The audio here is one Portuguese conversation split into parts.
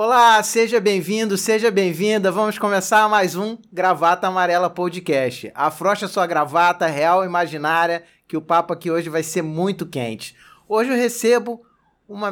Olá, seja bem-vindo, seja bem-vinda. Vamos começar mais um Gravata Amarela Podcast. Afrocha sua gravata real imaginária, que o papo aqui hoje vai ser muito quente. Hoje eu recebo uma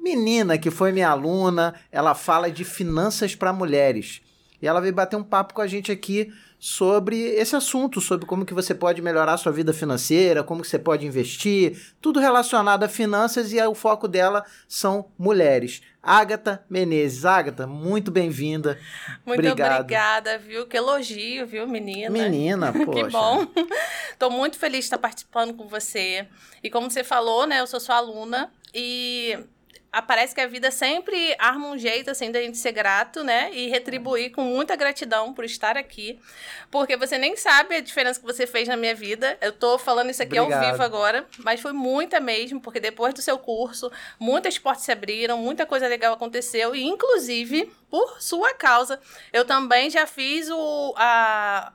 menina que foi minha aluna, ela fala de finanças para mulheres. E ela veio bater um papo com a gente aqui sobre esse assunto, sobre como que você pode melhorar sua vida financeira, como que você pode investir, tudo relacionado a finanças e o foco dela são mulheres. Agatha Menezes. Agatha, muito bem-vinda. Muito Obrigado. obrigada, viu? Que elogio, viu, menina? Menina, poxa. que bom. Tô muito feliz de estar participando com você. E como você falou, né, eu sou sua aluna e parece que a vida sempre arma um jeito, assim, da gente ser grato, né? E retribuir com muita gratidão por estar aqui. Porque você nem sabe a diferença que você fez na minha vida. Eu tô falando isso aqui Obrigado. ao vivo agora, mas foi muita mesmo, porque depois do seu curso, muitas portas se abriram, muita coisa legal aconteceu. E, inclusive, por sua causa, eu também já fiz o, a,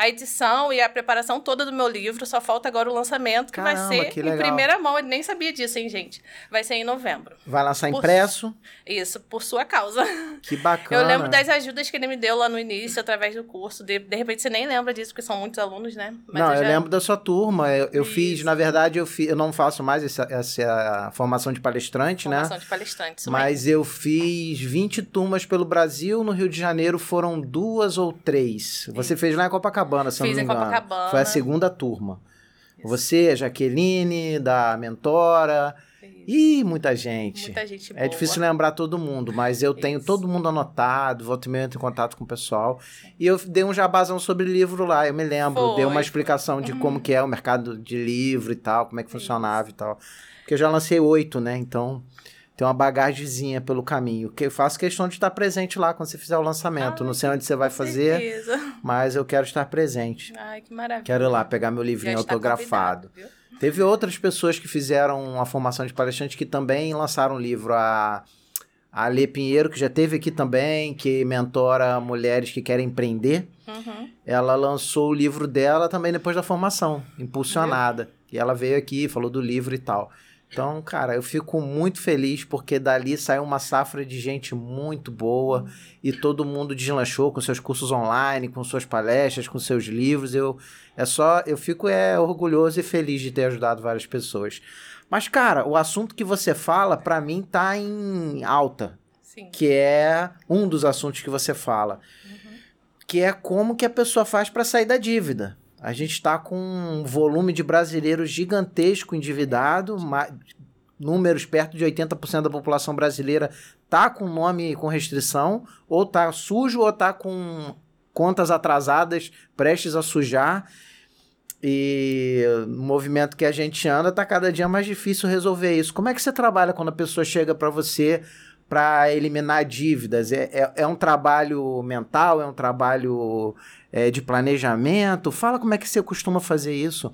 a edição e a preparação toda do meu livro. Só falta agora o lançamento, que Caramba, vai ser que em primeira mão. Ele nem sabia disso, hein, gente? Vai ser em novembro. Vai lançar por, impresso? Isso, por sua causa. Que bacana. Eu lembro das ajudas que ele me deu lá no início, através do curso. De, de repente você nem lembra disso, porque são muitos alunos, né? Mas não, eu, já... eu, lembro da sua turma. Eu, eu fiz, na verdade, eu, fiz, eu não faço mais essa, essa formação de palestrante, formação né? Formação de palestrante, Mas mesmo. eu fiz 20 turmas pelo Brasil. No Rio de Janeiro foram duas ou três. Você fez lá em Copacabana, se Fiz não me engano. Copacabana. Foi a segunda turma. Isso. Você, a Jaqueline, da Mentora. Ih, muita gente. Muita gente boa. É difícil lembrar todo mundo, mas eu Isso. tenho todo mundo anotado, volto e meio em contato com o pessoal. Sim. E eu dei um jabazão sobre livro lá, eu me lembro. Foi. Dei uma explicação de uhum. como que é o mercado de livro e tal, como é que funcionava Isso. e tal. Porque eu já lancei oito, né? Então tem uma bagagemzinha pelo caminho. Que eu faço questão de estar presente lá quando você fizer o lançamento. Ah, não sei onde você vai fazer, certeza. mas eu quero estar presente. Ai, que maravilha. Quero ir lá pegar meu livrinho autografado. Teve outras pessoas que fizeram a formação de palestrante que também lançaram um livro. A, a Lê Pinheiro, que já teve aqui também, que mentora mulheres que querem empreender. Uhum. Ela lançou o livro dela também depois da formação, impulsionada. E ela veio aqui, falou do livro e tal. Então, cara, eu fico muito feliz porque dali saiu uma safra de gente muito boa e todo mundo deslanchou com seus cursos online, com suas palestras, com seus livros. Eu é só, eu fico é orgulhoso e feliz de ter ajudado várias pessoas. Mas, cara, o assunto que você fala, para mim, tá em alta. Sim. Que é um dos assuntos que você fala. Uhum. Que é como que a pessoa faz para sair da dívida. A gente está com um volume de brasileiros gigantesco endividado, números perto de 80% da população brasileira tá com nome com restrição, ou tá sujo, ou tá com contas atrasadas, prestes a sujar. E no movimento que a gente anda, tá cada dia mais difícil resolver isso. Como é que você trabalha quando a pessoa chega para você para eliminar dívidas? É, é, é, um trabalho mental? É um trabalho é, de planejamento? Fala como é que você costuma fazer isso.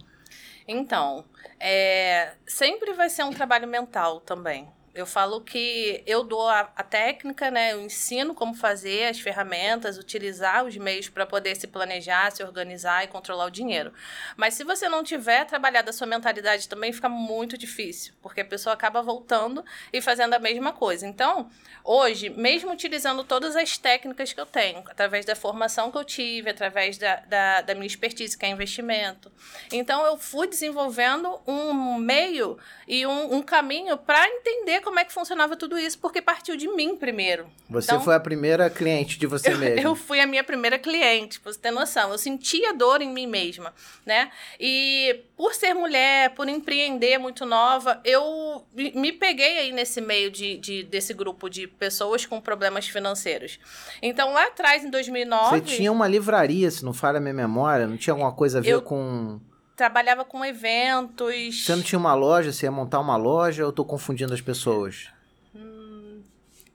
Então, é, sempre vai ser um trabalho mental também. Eu falo que eu dou a, a, técnica, né? Eu ensino como fazer as ferramentas, utilizar os meios para poder se planejar, se organizar e controlar o dinheiro. Mas se você não tiver trabalhado a sua mentalidade também fica muito difícil, porque a pessoa acaba voltando e fazendo a mesma coisa. Então, hoje, mesmo utilizando todas as técnicas que eu tenho, através da formação que eu tive, através da, da, da minha expertise, que é investimento, então eu fui desenvolvendo um meio e um, um caminho para entender como é que funcionava tudo isso, porque partiu de mim primeiro. Você então, foi a primeira cliente de você eu, mesma. Eu fui a minha primeira cliente, pra você ter noção. Eu sentia dor em mim mesma, né? E por ser mulher, por empreender muito nova, eu me peguei aí nesse meio de, de desse grupo de pessoas com problemas financeiros. Então, lá atrás, em 2009... Você tinha uma livraria, se não falha a minha memória, não tinha alguma coisa a ver eu, com trabalhava com eventos. Você não tinha uma loja? Você ia montar uma loja ou eu tô confundindo as pessoas? Hum,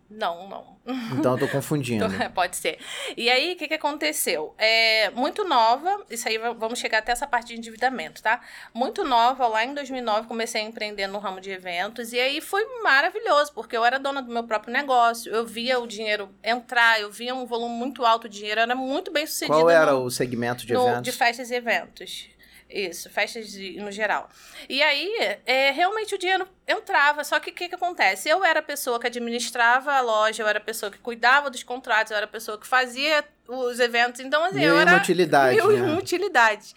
não, não. Então eu tô confundindo. Pode ser. E aí, o que, que aconteceu? É, muito nova, isso aí vamos chegar até essa parte de endividamento, tá? Muito nova, lá em 2009 comecei a empreender no ramo de eventos e aí foi maravilhoso, porque eu era dona do meu próprio negócio, eu via o dinheiro entrar, eu via um volume muito alto de dinheiro, era muito bem sucedido. Qual era no, o segmento de no, eventos? De festas e eventos. Isso, festas de, no geral. E aí, é, realmente o dinheiro entrava, só que o que, que acontece? Eu era a pessoa que administrava a loja, eu era a pessoa que cuidava dos contratos, eu era a pessoa que fazia os eventos, então assim, mil eu era... Utilidade, mil né? utilidades.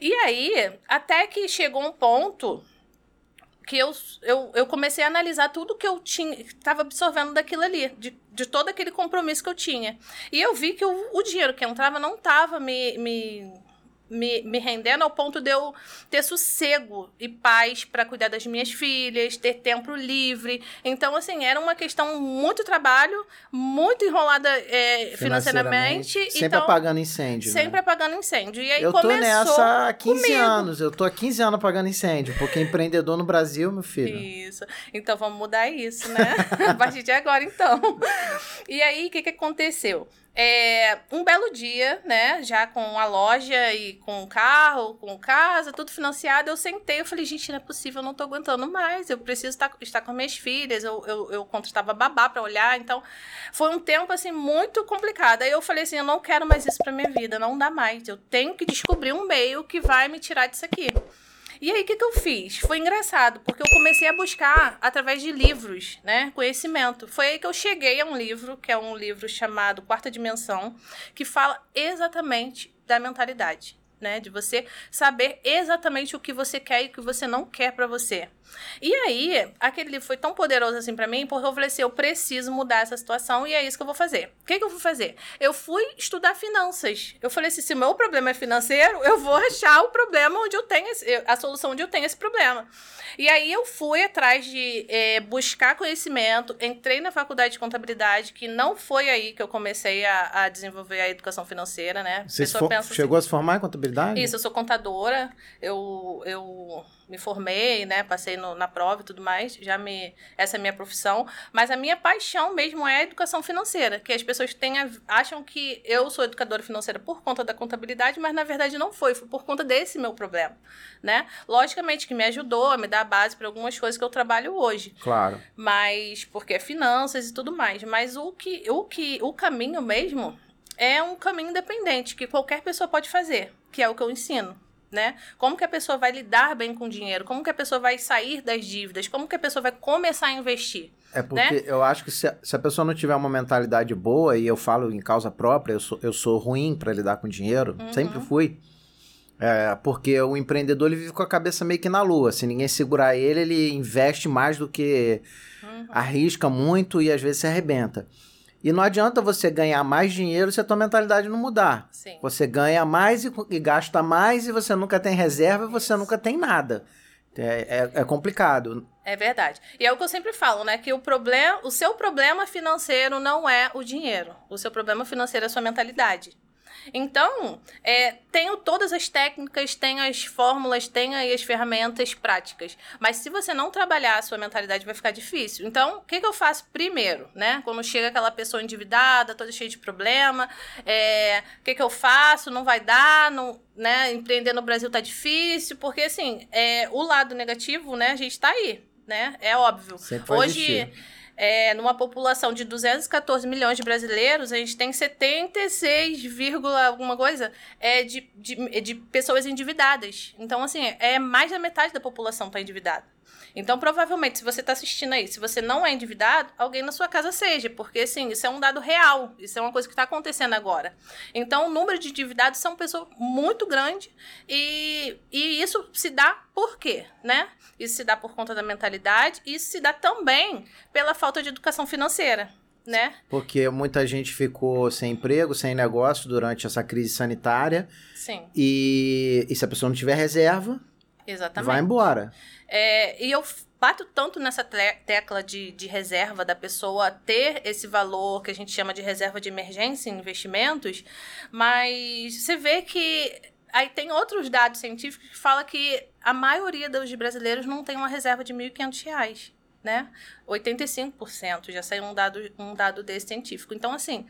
E aí, até que chegou um ponto que eu, eu, eu comecei a analisar tudo que eu tinha, estava absorvendo daquilo ali, de, de todo aquele compromisso que eu tinha. E eu vi que o, o dinheiro que entrava não estava me, me me, me rendendo ao ponto de eu ter sossego e paz para cuidar das minhas filhas, ter tempo livre. Então, assim, era uma questão muito trabalho, muito enrolada é, financeiramente. Sempre então, apagando incêndio. Sempre né? apagando incêndio. E aí eu tô nessa há 15 comigo. anos. Eu tô há 15 anos apagando incêndio, porque empreendedor no Brasil, meu filho. Isso. Então vamos mudar isso, né? a partir de agora, então. E aí, o que, que aconteceu? É, um belo dia, né, já com a loja e com o carro, com casa, tudo financiado, eu sentei, eu falei, gente, não é possível, eu não tô aguentando mais, eu preciso estar, estar com minhas filhas, eu, eu, eu contratava babá para olhar, então foi um tempo, assim, muito complicado. Aí eu falei assim, eu não quero mais isso pra minha vida, não dá mais, eu tenho que descobrir um meio que vai me tirar disso aqui. E aí, o que, que eu fiz? Foi engraçado, porque eu comecei a buscar através de livros, né? Conhecimento. Foi aí que eu cheguei a um livro, que é um livro chamado Quarta Dimensão, que fala exatamente da mentalidade. Né, de você saber exatamente o que você quer e o que você não quer para você. E aí, aquele livro foi tão poderoso assim para mim, porque eu falei assim, eu preciso mudar essa situação e é isso que eu vou fazer. O que, que eu fui fazer? Eu fui estudar finanças. Eu falei assim, se o meu problema é financeiro, eu vou achar o problema onde eu tenho, esse, a solução onde eu tenho esse problema. E aí eu fui atrás de é, buscar conhecimento, entrei na faculdade de contabilidade, que não foi aí que eu comecei a, a desenvolver a educação financeira, né? Você chegou assim, a se formar em contabilidade? Isso, eu sou contadora, eu... eu me formei, né? Passei no, na prova e tudo mais. Já me. Essa é a minha profissão. Mas a minha paixão mesmo é a educação financeira. Que as pessoas têm a, acham que eu sou educadora financeira por conta da contabilidade, mas na verdade não foi. Foi por conta desse meu problema. Né? Logicamente que me ajudou a me dar a base para algumas coisas que eu trabalho hoje. Claro. Mas porque é finanças e tudo mais. Mas o que, o que, o caminho mesmo é um caminho independente que qualquer pessoa pode fazer, que é o que eu ensino né? Como que a pessoa vai lidar bem com o dinheiro? Como que a pessoa vai sair das dívidas? Como que a pessoa vai começar a investir? É porque né? eu acho que se a, se a, pessoa não tiver uma mentalidade boa, e eu falo em causa própria, eu sou, eu sou ruim para lidar com dinheiro, uhum. sempre fui. É, porque o empreendedor ele vive com a cabeça meio que na lua. Se ninguém segurar ele, ele investe mais do que uhum. arrisca muito e às vezes se arrebenta. E não adianta você ganhar mais dinheiro se a tua mentalidade não mudar. Sim. Você ganha mais e, e, gasta mais e você nunca tem reserva e você nunca tem nada. É, é, é, complicado. É verdade. E é o que eu sempre falo, né? Que o problema, o seu problema financeiro não é o dinheiro. O seu problema financeiro é a sua mentalidade. Então, é, tenho todas as técnicas, tenho as fórmulas, tenho aí as ferramentas práticas. Mas se você não trabalhar a sua mentalidade, vai ficar difícil. Então, o que, que eu faço primeiro, né? Quando chega aquela pessoa endividada, toda cheia de problema, é, o que, que eu faço? Não vai dar, não, né? Empreender no Brasil tá difícil, porque assim, é, o lado negativo, né? A gente tá aí, né? É óbvio. Hoje. Existir é, numa população de 214 milhões de brasileiros, a gente tem 76, alguma coisa é, de, de, de pessoas endividadas. Então, assim, é mais da metade da população está endividada. Então, provavelmente, se você está assistindo aí, se você não é endividado, alguém na sua casa seja, porque, assim, isso é um dado real, isso é uma coisa que está acontecendo agora. Então, o número de endividados são pessoas muito grande e, e isso se dá por quê, né? Isso se dá por conta da mentalidade, e isso se dá também pela falta de educação financeira. Né? Porque muita gente ficou sem emprego, sem negócio durante essa crise sanitária. Sim. E, e se a pessoa não tiver reserva, Exatamente. vai embora. É, e eu bato tanto nessa tecla de, de reserva da pessoa ter esse valor que a gente chama de reserva de emergência em investimentos, mas você vê que aí tem outros dados científicos que falam que a maioria dos brasileiros não tem uma reserva de R$ 1.500 né? 85% já saiu um dado, um dado desse científico. Então, assim,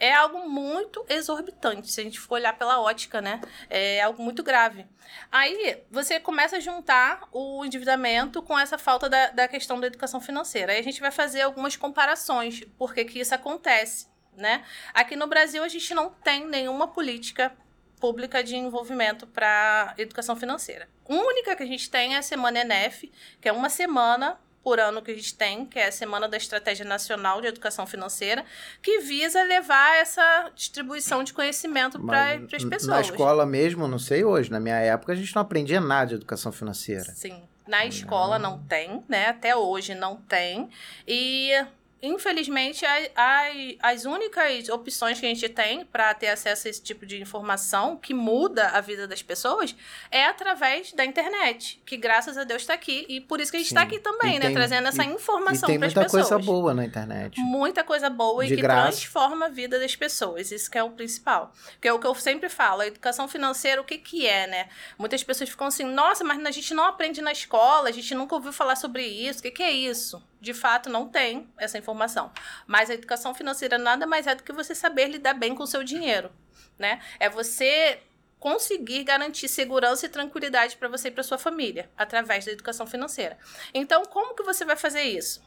é algo muito exorbitante, se a gente for olhar pela ótica, né? É algo muito grave. Aí você começa a juntar o endividamento com essa falta da, da questão da educação financeira. Aí a gente vai fazer algumas comparações, por que isso acontece, né? Aqui no Brasil a gente não tem nenhuma política pública de envolvimento para educação financeira. A única que a gente tem é a Semana ENEF, que é uma semana por ano que a gente tem, que é a Semana da Estratégia Nacional de Educação Financeira, que visa levar essa distribuição de conhecimento para as pessoas. Na escola mesmo, não sei hoje, na minha época a gente não aprendia nada de educação financeira. Sim. Na escola não, não tem, né? Até hoje não tem. E infelizmente, as únicas opções que a gente tem para ter acesso a esse tipo de informação que muda a vida das pessoas é através da internet, que graças a Deus está aqui. E por isso que a gente está aqui também, e né? Tem, trazendo essa informação para as pessoas. Muita coisa boa na internet. Muita coisa boa de e que graça. transforma a vida das pessoas. Isso que é o principal. Que é o que eu sempre falo, a educação financeira, o que, que é, né? Muitas pessoas ficam assim, nossa, mas a gente não aprende na escola, a gente nunca ouviu falar sobre isso. O que, que é isso? De fato não tem essa informação. Mas a educação financeira nada mais é do que você saber lidar bem com o seu dinheiro, né? É você conseguir garantir segurança e tranquilidade para você e para sua família através da educação financeira. Então, como que você vai fazer isso?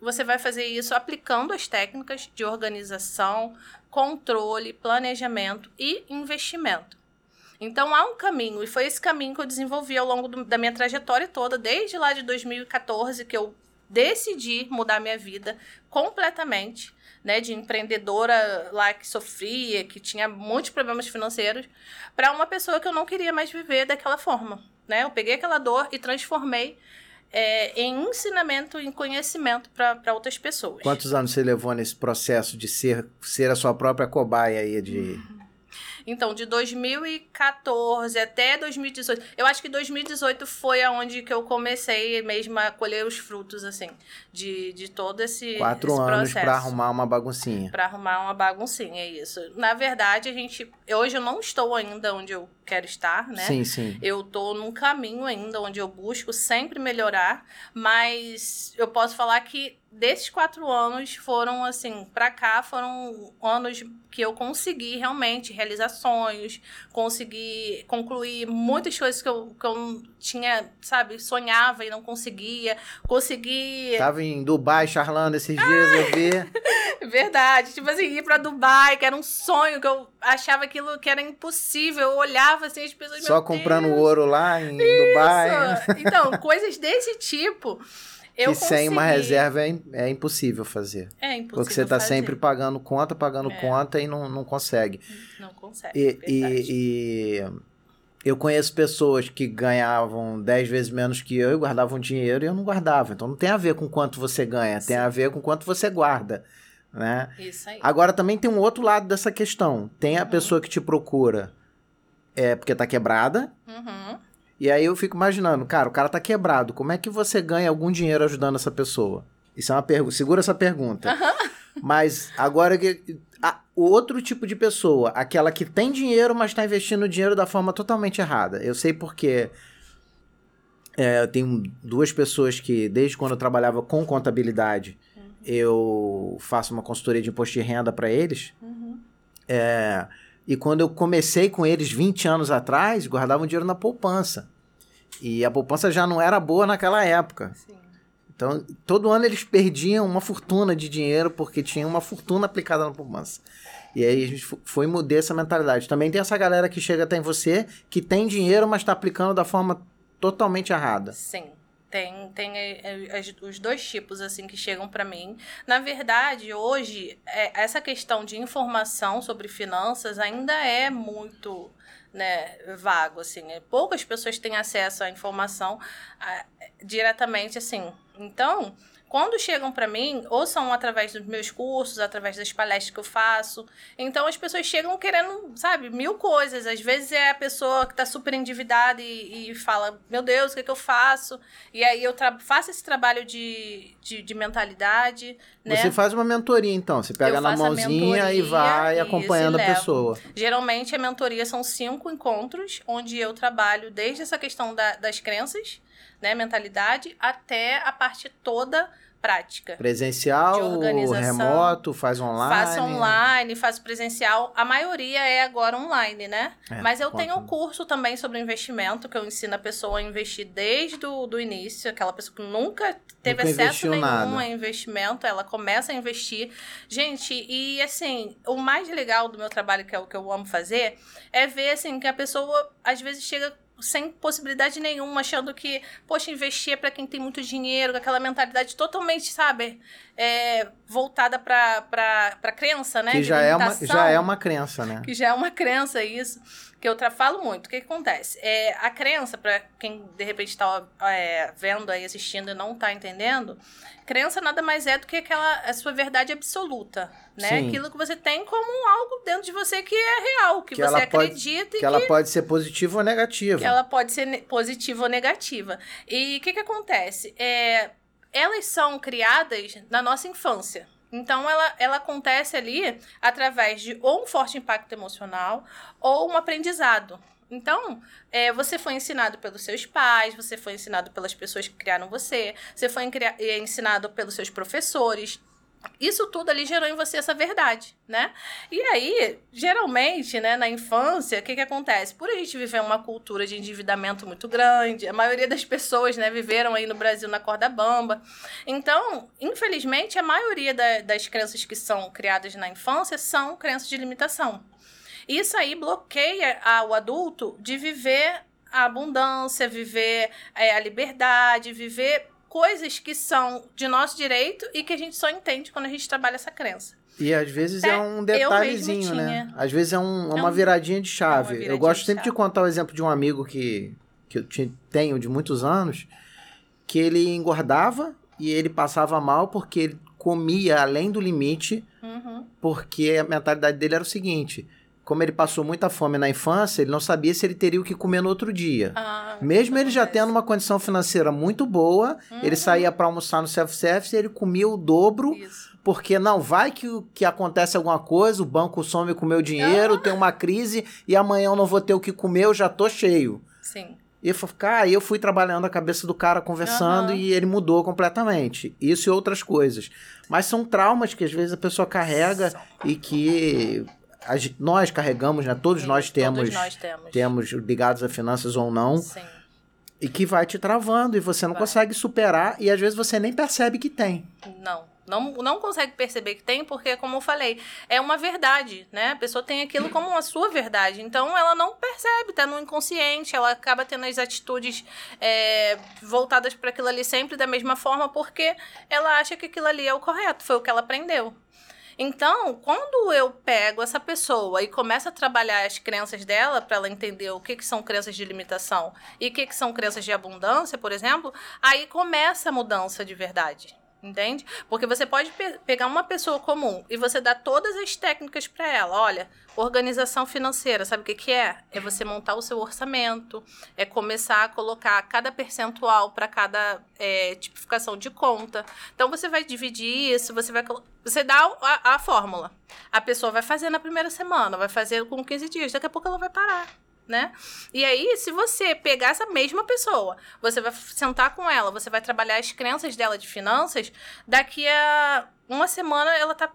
Você vai fazer isso aplicando as técnicas de organização, controle, planejamento e investimento. Então há um caminho, e foi esse caminho que eu desenvolvi ao longo do, da minha trajetória toda, desde lá de 2014, que eu decidi mudar minha vida completamente, né, de empreendedora lá que sofria, que tinha muitos problemas financeiros, para uma pessoa que eu não queria mais viver daquela forma, né? Eu peguei aquela dor e transformei é, em ensinamento, em conhecimento para outras pessoas. Quantos anos você levou nesse processo de ser, ser a sua própria cobaia aí de uhum então, de 2014 até 2018. Eu acho que 2018 foi aonde que eu comecei mesmo a colher os frutos, assim, de, de todo esse. Quatro esse anos para arrumar uma baguncinha. Para arrumar uma baguncinha, é isso. Na verdade, a gente. Hoje eu não estou ainda onde eu quero estar, né? Sim, sim. Eu tô num caminho ainda onde eu busco sempre melhorar, mas eu posso falar que desses quatro anos foram assim para cá foram anos que eu consegui realmente realizar sonhos consegui concluir muitas coisas que eu, que eu tinha sabe sonhava e não conseguia. Consegui tava em Dubai charlando esses dias eu vi. Verdade. Tipo assim ir para Dubai que era um sonho que eu achava aquilo que era impossível. Eu olhava assim as pessoas só comprando Deus. ouro lá em Isso. Dubai então coisas desse tipo eu que sem uma reserva é, é impossível fazer. É impossível. Porque você está sempre pagando conta, pagando é. conta e não, não consegue. Não consegue. E, e, e, eu conheço pessoas que ganhavam 10 vezes menos que eu e guardavam dinheiro e eu não guardava. Então não tem a ver com quanto você ganha, Sim. tem a ver com quanto você guarda. Né? Isso aí. Agora também tem um outro lado dessa questão. Tem a uhum. pessoa que te procura é, porque está quebrada. Uhum. E aí eu fico imaginando, cara, o cara tá quebrado, como é que você ganha algum dinheiro ajudando essa pessoa? Isso é uma pergunta, segura essa pergunta. Mas agora que o outro tipo de pessoa, aquela que tem dinheiro, mas está investindo o dinheiro da forma totalmente errada. Eu sei porque é, eu tenho duas pessoas que, desde quando eu trabalhava com contabilidade, uhum. eu faço uma consultoria de imposto de renda para eles. Uhum. É, e quando eu comecei com eles 20 anos atrás, guardavam dinheiro na poupança. E a poupança já não era boa naquela época. Sim. Então, todo ano eles perdiam uma fortuna de dinheiro porque tinha uma fortuna aplicada na poupança. E aí a gente foi mudar essa mentalidade. Também tem essa galera que chega até em você, que tem dinheiro, mas está aplicando da forma totalmente errada. Sim. Tem, tem é, é, os dois tipos assim que chegam para mim. Na verdade, hoje é, essa questão de informação sobre finanças ainda é muito né, vago assim. É, poucas pessoas têm acesso à informação a, diretamente assim. Então, quando chegam para mim, ou são através dos meus cursos, através das palestras que eu faço, então as pessoas chegam querendo, sabe, mil coisas. Às vezes é a pessoa que está super endividada e, e, fala: Meu Deus, o que, é que eu faço? E aí eu faço esse trabalho de, de, de mentalidade. Né? Você faz uma mentoria, então. Você pega na mãozinha e vai acompanhando a pessoa. Geralmente a mentoria são cinco encontros, onde eu trabalho desde essa questão da, das crenças né, mentalidade, até a parte toda prática. Presencial, remoto, faz online? Faço online, faço presencial. A maioria é agora online, né? É, Mas eu tenho um curso também sobre investimento, que eu ensino a pessoa a investir desde o do início. Aquela pessoa que nunca teve nunca acesso nenhum nada. a investimento, ela começa a investir. Gente, e assim, o mais legal do meu trabalho, que é o que eu amo fazer, é ver assim, que a pessoa às vezes chega sem possibilidade nenhuma, achando que, poxa, investir é para quem tem muito dinheiro, com aquela mentalidade totalmente, sabe, é, voltada para a crença, né? Que já é, uma, já é uma crença, né? Que já é uma crença, isso que eu falo muito. O que, que acontece? É, a crença, para quem de repente está é, vendo aí, assistindo e não está entendendo, crença nada mais é do que aquela a sua verdade absoluta, né? Sim. Aquilo que você tem como algo dentro de você que é real, que, que você acredita pode, que, que ela pode ser positiva ou negativa. Que ela pode ser positiva ou negativa. E o que, que acontece? É, elas são criadas na nossa infância. Então, ela, ela acontece ali através de ou um forte impacto emocional ou um aprendizado. Então, é, você foi ensinado pelos seus pais, você foi ensinado pelas pessoas que criaram você, você foi é, ensinado pelos seus professores, isso tudo ali gerou em você essa verdade, né? E aí, geralmente, né, na infância, o que que acontece? Por a gente viver uma cultura de endividamento muito grande, a maioria das pessoas, né, viveram aí no Brasil na corda bamba. Então, infelizmente, a maioria da, das crenças que são criadas na infância são crenças de limitação. Isso aí bloqueia o adulto de viver a abundância, viver é, a liberdade, viver coisas que são de nosso direito e que a gente só entende quando a gente trabalha essa crença. E às vezes é, é um detalhezinho, né? Às vezes é, um, é uma viradinha de chave. Viradinha eu gosto sempre de, de contar o exemplo de um amigo que, que eu tenho de muitos anos, que ele engordava e ele passava mal porque ele comia além do limite, uhum. porque a mentalidade dele era o seguinte: como ele passou muita fome na infância, ele não sabia se ele teria o que comer no outro dia. Ah, Mesmo ele já tendo uma condição financeira muito boa, uhum. ele saía para almoçar no self-service e ele comia o dobro. Isso. Porque não vai que, que acontece alguma coisa, o banco some com o meu dinheiro, uhum. tem uma crise e amanhã eu não vou ter o que comer, eu já tô cheio. Sim. E aí eu fui trabalhando a cabeça do cara, conversando, uhum. e ele mudou completamente. Isso e outras coisas. Mas são traumas que às vezes a pessoa carrega e que nós carregamos, né? Todos Sim, nós temos, todos nós temos, temos ligados a finanças ou não. Sim. E que vai te travando e você não vai. consegue superar e às vezes você nem percebe que tem. Não. Não, não consegue perceber que tem, porque, como eu falei, é uma verdade, né? A pessoa tem aquilo como uma sua verdade. Então, ela não percebe, tá no inconsciente, ela acaba tendo as atitudes é, voltadas para aquilo ali sempre da mesma forma, porque ela acha que aquilo ali é o correto, foi o que ela aprendeu. Então, quando eu pego essa pessoa e começo a trabalhar as crenças dela para ela entender o que, que são crenças de limitação e o que, que são crenças de abundância, por exemplo, aí começa a mudança de verdade. Entende? Porque você pode pe pegar uma pessoa comum e você dar todas as técnicas para ela. Olha, organização financeira, sabe o que, que é? É você montar o seu orçamento, é começar a colocar cada percentual para cada é, tipificação de conta. Então você vai dividir isso, você vai você dá a, a fórmula. A pessoa vai fazer na primeira semana, vai fazer com 15 dias, daqui a pouco ela vai parar né? E aí, se você pegar essa mesma pessoa, você vai sentar com ela, você vai trabalhar as crenças dela de finanças, daqui a uma semana ela tá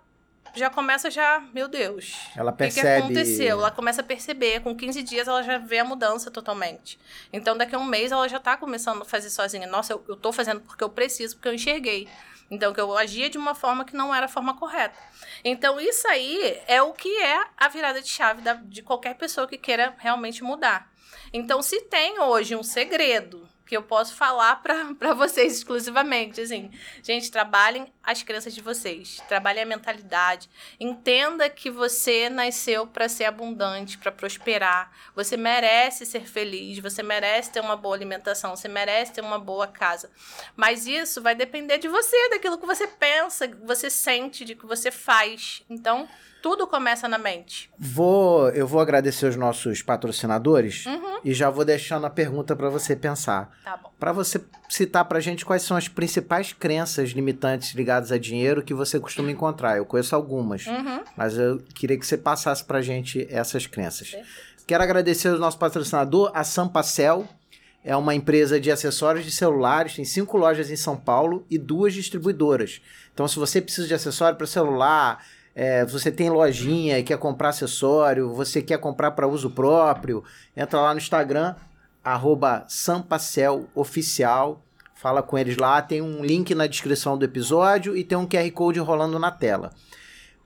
já começa já, meu Deus. Ela percebe. O que, que, aconteceu? Ela começa a perceber. Com 15 dias ela já vê a mudança totalmente. Então, daqui a um mês ela já tá começando a fazer sozinha. Nossa, eu, eu tô fazendo porque eu preciso, porque eu enxerguei. Então, que eu agia de uma forma que não era a forma correta. Então, isso aí é o que é a virada de chave da, de qualquer pessoa que queira realmente mudar. Então, se tem hoje um segredo que eu posso falar para vocês exclusivamente. Assim, gente, trabalhem as crenças de vocês, trabalhem a mentalidade, entenda que você nasceu para ser abundante, para prosperar. Você merece ser feliz, você merece ter uma boa alimentação, você merece ter uma boa casa. Mas isso vai depender de você, daquilo que você pensa, que você sente, de que você faz. Então, tudo começa na mente. Vou, eu vou agradecer os nossos patrocinadores uhum. e já vou deixando a pergunta para você pensar. Tá bom. Para você citar para gente quais são as principais crenças limitantes ligadas a dinheiro que você costuma encontrar. Eu conheço algumas, uhum. mas eu queria que você passasse para gente essas crenças. Perfeito. Quero agradecer ao nosso patrocinador, a Sampacel é uma empresa de acessórios de celulares, tem cinco lojas em São Paulo e duas distribuidoras. Então, se você precisa de acessório para celular, é, você tem lojinha e quer comprar acessório, você quer comprar para uso próprio, entra lá no Instagram, arroba fala com eles lá, tem um link na descrição do episódio e tem um QR Code rolando na tela.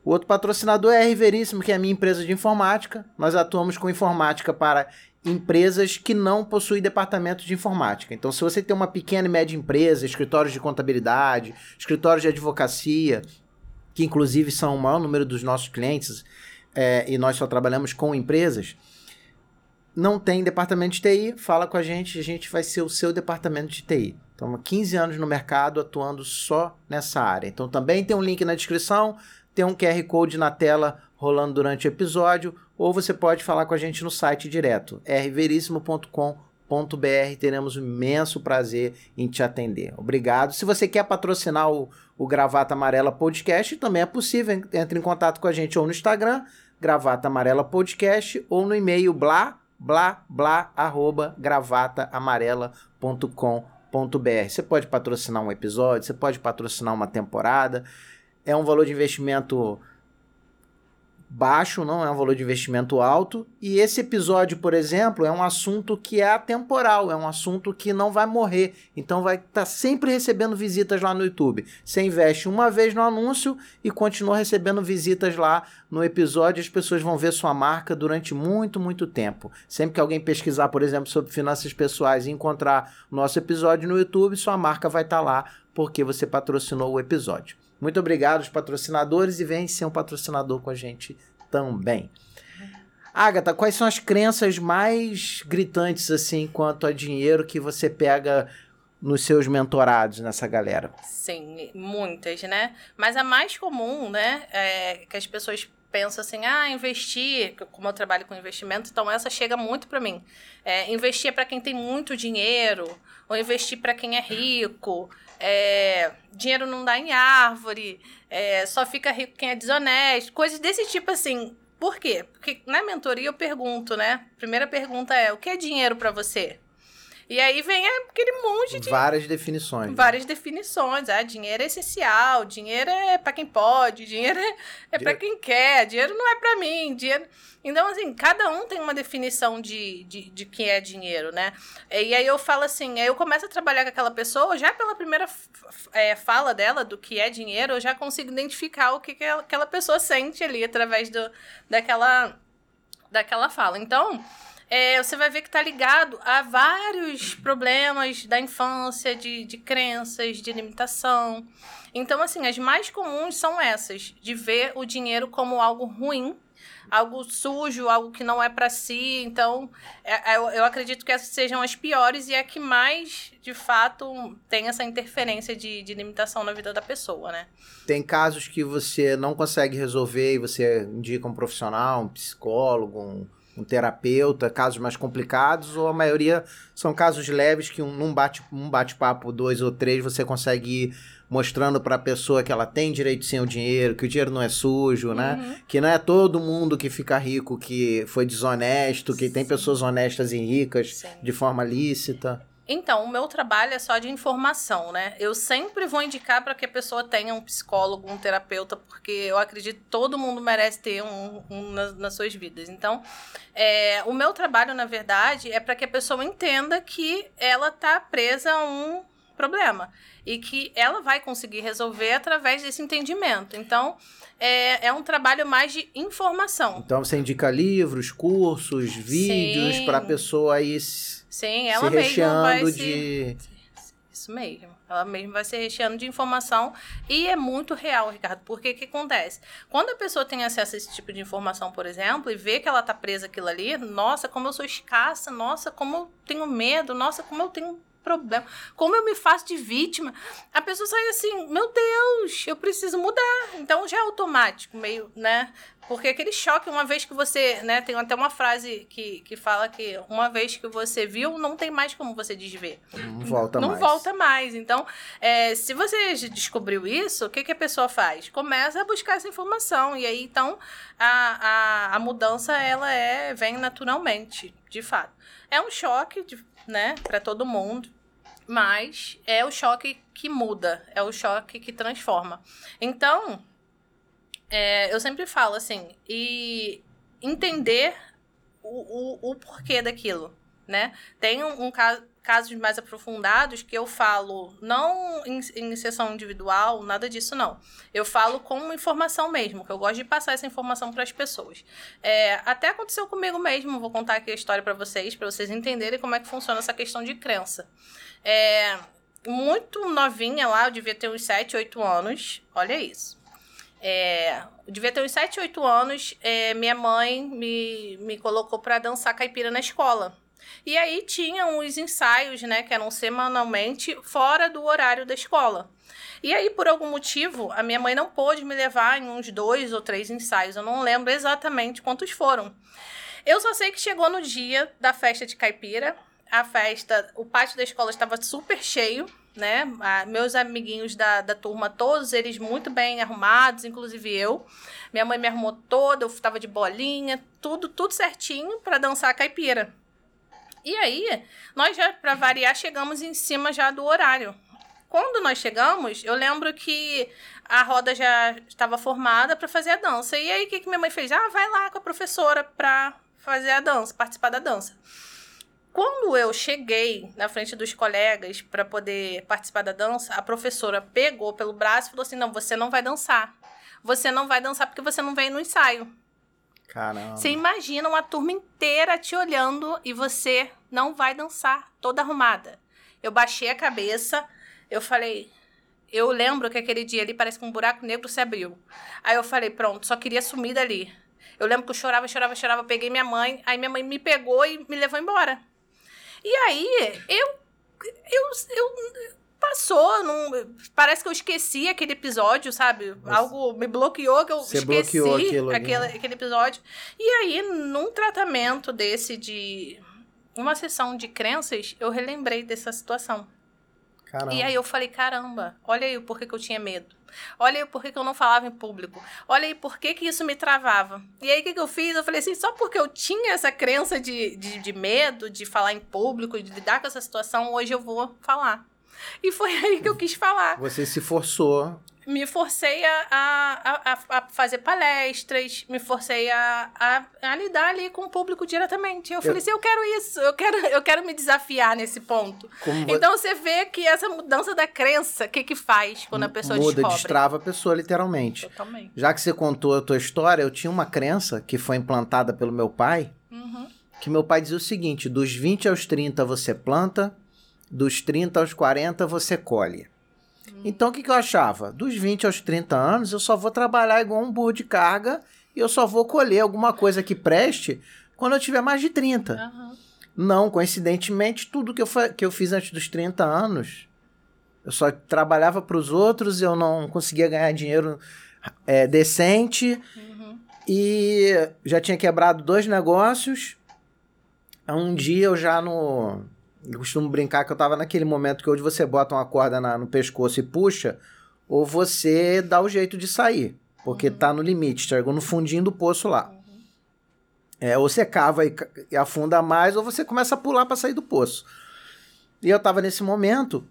O outro patrocinador é a R Veríssimo, que é a minha empresa de informática. Nós atuamos com informática para empresas que não possuem departamento de informática. Então, se você tem uma pequena e média empresa, escritórios de contabilidade, escritórios de advocacia, que inclusive são o maior número dos nossos clientes, é, e nós só trabalhamos com empresas, não tem departamento de TI, fala com a gente, a gente vai ser o seu departamento de TI. Estamos 15 anos no mercado atuando só nessa área. Então também tem um link na descrição, tem um QR Code na tela rolando durante o episódio, ou você pode falar com a gente no site direto, rveríssimo.com.br. Teremos um imenso prazer em te atender. Obrigado. Se você quer patrocinar o, o Gravata Amarela Podcast, também é possível. Entre em contato com a gente ou no Instagram, Gravata Amarela Podcast, ou no e-mail blá, blá, blá, arroba gravatamarela.com.br. Você pode patrocinar um episódio, você pode patrocinar uma temporada. É um valor de investimento baixo, não é um valor de investimento alto. E esse episódio, por exemplo, é um assunto que é atemporal, é um assunto que não vai morrer. Então vai estar tá sempre recebendo visitas lá no YouTube. Você investe uma vez no anúncio e continua recebendo visitas lá no episódio. As pessoas vão ver sua marca durante muito, muito tempo. Sempre que alguém pesquisar, por exemplo, sobre finanças pessoais e encontrar nosso episódio no YouTube, sua marca vai estar tá lá porque você patrocinou o episódio. Muito obrigado aos patrocinadores e vem ser um patrocinador com a gente também. Agatha, quais são as crenças mais gritantes assim quanto a dinheiro que você pega nos seus mentorados nessa galera? Sim, muitas, né? Mas a mais comum, né, é que as pessoas pensam assim, ah, investir, como eu trabalho com investimento, então essa chega muito para mim. É, investir é para quem tem muito dinheiro, ou investir para quem é rico é, dinheiro não dá em árvore, é, só fica rico quem é desonesto, coisas desse tipo assim. Por quê? Porque na mentoria eu pergunto, né? Primeira pergunta é: o que é dinheiro para você? E aí vem aquele monte de. Várias definições. Várias né? definições. Ah, dinheiro é essencial, dinheiro é para quem pode, dinheiro é, é para quem quer, dinheiro não é para mim. Dinheiro... Então, assim, cada um tem uma definição de, de, de que é dinheiro, né? E aí eu falo assim, aí eu começo a trabalhar com aquela pessoa, já pela primeira é, fala dela do que é dinheiro, eu já consigo identificar o que, que aquela pessoa sente ali através do, daquela, daquela fala. Então é, você vai ver que está ligado a vários problemas da infância, de, de crenças, de limitação. Então, assim, as mais comuns são essas, de ver o dinheiro como algo ruim, algo sujo, algo que não é para si. Então, é, é, eu, eu acredito que essas sejam as piores e é que mais, de fato, tem essa interferência de, de limitação na vida da pessoa, né? Tem casos que você não consegue resolver e você indica um profissional, um psicólogo, um um terapeuta, casos mais complicados, ou a maioria são casos leves que um, num bate-papo um bate dois ou três você consegue ir mostrando para a pessoa que ela tem direito sem o dinheiro, que o dinheiro não é sujo, né? Uhum. Que não é todo mundo que fica rico que foi desonesto, que Sim. tem pessoas honestas e ricas Sim. de forma lícita. Então, o meu trabalho é só de informação, né? Eu sempre vou indicar para que a pessoa tenha um psicólogo, um terapeuta, porque eu acredito que todo mundo merece ter um, um nas, nas, suas vidas. Então, é, o meu trabalho, na verdade, é para que a pessoa entenda que ela está presa a um problema e que ela vai conseguir resolver através desse entendimento. Então, é, é um trabalho mais de informação. Então, você indica livros, cursos, vídeos para a pessoa aí Sim, ela mesma vai de... se... Isso mesmo. Ela mesma vai se recheando de informação e é muito real, Ricardo. Porque o que acontece? Quando a pessoa tem acesso a esse tipo de informação, por exemplo, e vê que ela tá presa aquilo ali, nossa, como eu sou escassa, nossa, como eu tenho medo, nossa, como eu tenho problema. Como eu me faço de vítima? A pessoa sai assim, meu Deus, eu preciso mudar. Então já é automático, meio, né? Porque aquele choque, uma vez que você, né, tem até uma frase que, que fala que uma vez que você viu, não tem mais como você desver. Não volta não mais. Não volta mais. Então, é, se você descobriu isso, o que, que a pessoa faz? Começa a buscar essa informação. E aí, então, a, a, a mudança, ela é, vem naturalmente, de fato. É um choque, de, né, para todo mundo. Mas é o choque que muda, é o choque que transforma. Então, é, eu sempre falo assim, e entender o, o, o porquê daquilo, né? Tem um, um caso, casos mais aprofundados que eu falo, não em, em sessão individual, nada disso não. Eu falo como informação mesmo, que eu gosto de passar essa informação para as pessoas. É, até aconteceu comigo mesmo, vou contar aqui a história para vocês, para vocês entenderem como é que funciona essa questão de crença. É, muito novinha lá, eu devia ter uns 7, 8 anos, olha isso. É, devia ter uns 7, 8 anos, é, minha mãe me, me colocou para dançar caipira na escola. E aí tinham os ensaios, né, que eram semanalmente fora do horário da escola. E aí, por algum motivo, a minha mãe não pôde me levar em uns dois ou três ensaios. Eu não lembro exatamente quantos foram. Eu só sei que chegou no dia da festa de caipira. A festa, o pátio da escola estava super cheio, né? meus amiguinhos da, da turma, todos eles muito bem arrumados, inclusive eu. Minha mãe me arrumou toda, eu estava de bolinha, tudo, tudo certinho para dançar caipira. E aí, nós já, para variar, chegamos em cima já do horário. Quando nós chegamos, eu lembro que a roda já estava formada para fazer a dança. E aí, o que, que minha mãe fez? Ah, vai lá com a professora para fazer a dança, participar da dança. Quando eu cheguei na frente dos colegas para poder participar da dança, a professora pegou pelo braço e falou assim: Não, você não vai dançar. Você não vai dançar porque você não veio no ensaio. Caramba. Você imagina uma turma inteira te olhando e você não vai dançar toda arrumada. Eu baixei a cabeça, eu falei. Eu lembro que aquele dia ali parece que um buraco negro se abriu. Aí eu falei, pronto, só queria sumir dali. Eu lembro que eu chorava, chorava, chorava, peguei minha mãe, aí minha mãe me pegou e me levou embora. E aí, eu, eu, eu passou, não, parece que eu esqueci aquele episódio, sabe? Você, Algo me bloqueou que eu esqueci aquele, aquele episódio. E aí, num tratamento desse de uma sessão de crenças, eu relembrei dessa situação. Caramba. E aí eu falei, caramba, olha aí o porquê que eu tinha medo. Olha aí o porquê que eu não falava em público. Olha aí por que, que isso me travava. E aí o que, que eu fiz? Eu falei assim, só porque eu tinha essa crença de, de, de medo de falar em público, de lidar com essa situação, hoje eu vou falar. E foi aí que eu quis falar. Você se forçou me forcei a, a, a, a, fazer palestras, me forcei a, a, lidar ali com o público diretamente. Eu, eu falei assim, eu quero isso, eu quero, eu quero me desafiar nesse ponto. Como então você vê que essa mudança da crença, o que que faz quando a pessoa Muda, descobre? destrava a pessoa literalmente. Totalmente. Já que você contou a tua história, eu tinha uma crença que foi implantada pelo meu pai, uhum. que meu pai dizia o seguinte, dos 20 aos 30 você planta, dos 30 aos 40 você colhe. Então o que, que eu achava? Dos 20 aos 30 anos, eu só vou trabalhar igual um burro de carga e eu só vou colher alguma coisa que preste quando eu tiver mais de 30. Uhum. Não, coincidentemente, tudo que eu, que eu fiz antes dos 30 anos, eu só trabalhava para os outros, eu não conseguia ganhar dinheiro é, decente uhum. e já tinha quebrado dois negócios. Um dia eu já no eu costumo brincar que eu tava naquele momento que hoje você bota uma corda na, no pescoço e puxa, ou você dá o jeito de sair, porque uhum. tá no limite, chegou no fundinho do poço lá. Uhum. É, ou você cava e, e, afunda mais, ou você começa a pular para sair do poço. E eu tava nesse momento,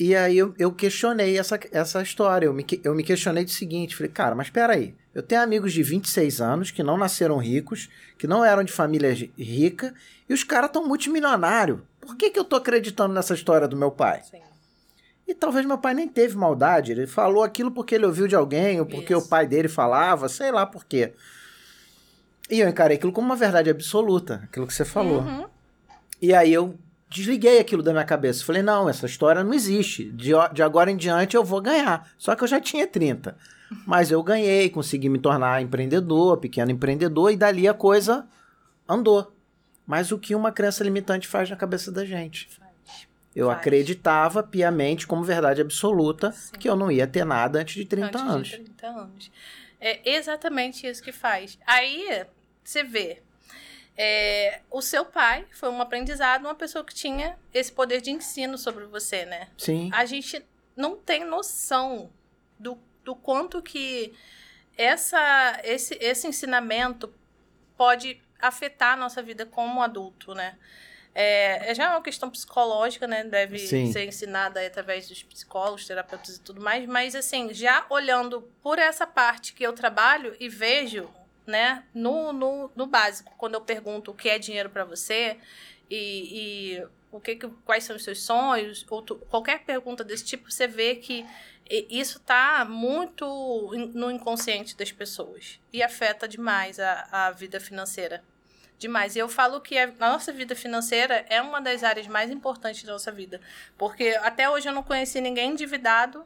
e aí eu, eu questionei essa, essa história. Eu me, eu me questionei do seguinte: falei, cara, mas peraí. Eu tenho amigos de 26 anos que não nasceram ricos, que não eram de família rica, e os caras estão multimilionários. Por que, que eu tô acreditando nessa história do meu pai? Sim. E talvez meu pai nem teve maldade. Ele falou aquilo porque ele ouviu de alguém, ou porque Isso. o pai dele falava, sei lá por quê. E eu encarei aquilo como uma verdade absoluta, aquilo que você falou. Uhum. E aí eu desliguei aquilo da minha cabeça. Falei, não, essa história não existe. De, de agora em diante eu vou ganhar. Só que eu já tinha 30. Mas eu ganhei, consegui me tornar empreendedor, pequeno empreendedor, e dali a coisa andou. Mas o que uma crença limitante faz na cabeça da gente? Faz. Eu faz. acreditava piamente, como verdade absoluta, Sim. que eu não ia ter nada antes de 30 antes anos. De 30 anos. É exatamente isso que faz. Aí, você vê, é, o seu pai foi um aprendizado, uma pessoa que tinha esse poder de ensino sobre você, né? Sim. A gente não tem noção do, do quanto que essa, esse, esse ensinamento pode afetar a nossa vida como adulto, né? É, é já é uma questão psicológica, né? Deve Sim. ser ensinada através dos psicólogos, terapeutas e tudo mais. Mas, assim, já olhando por essa parte que eu trabalho e vejo, né, no, no, no básico, quando eu pergunto o que é dinheiro para você e, e o que, quais são os seus sonhos, ou tu, qualquer pergunta desse tipo, você vê que isso está muito no inconsciente das pessoas e afeta demais a, a vida financeira demais. E eu falo que a nossa vida financeira é uma das áreas mais importantes da nossa vida. Porque até hoje eu não conheci ninguém endividado,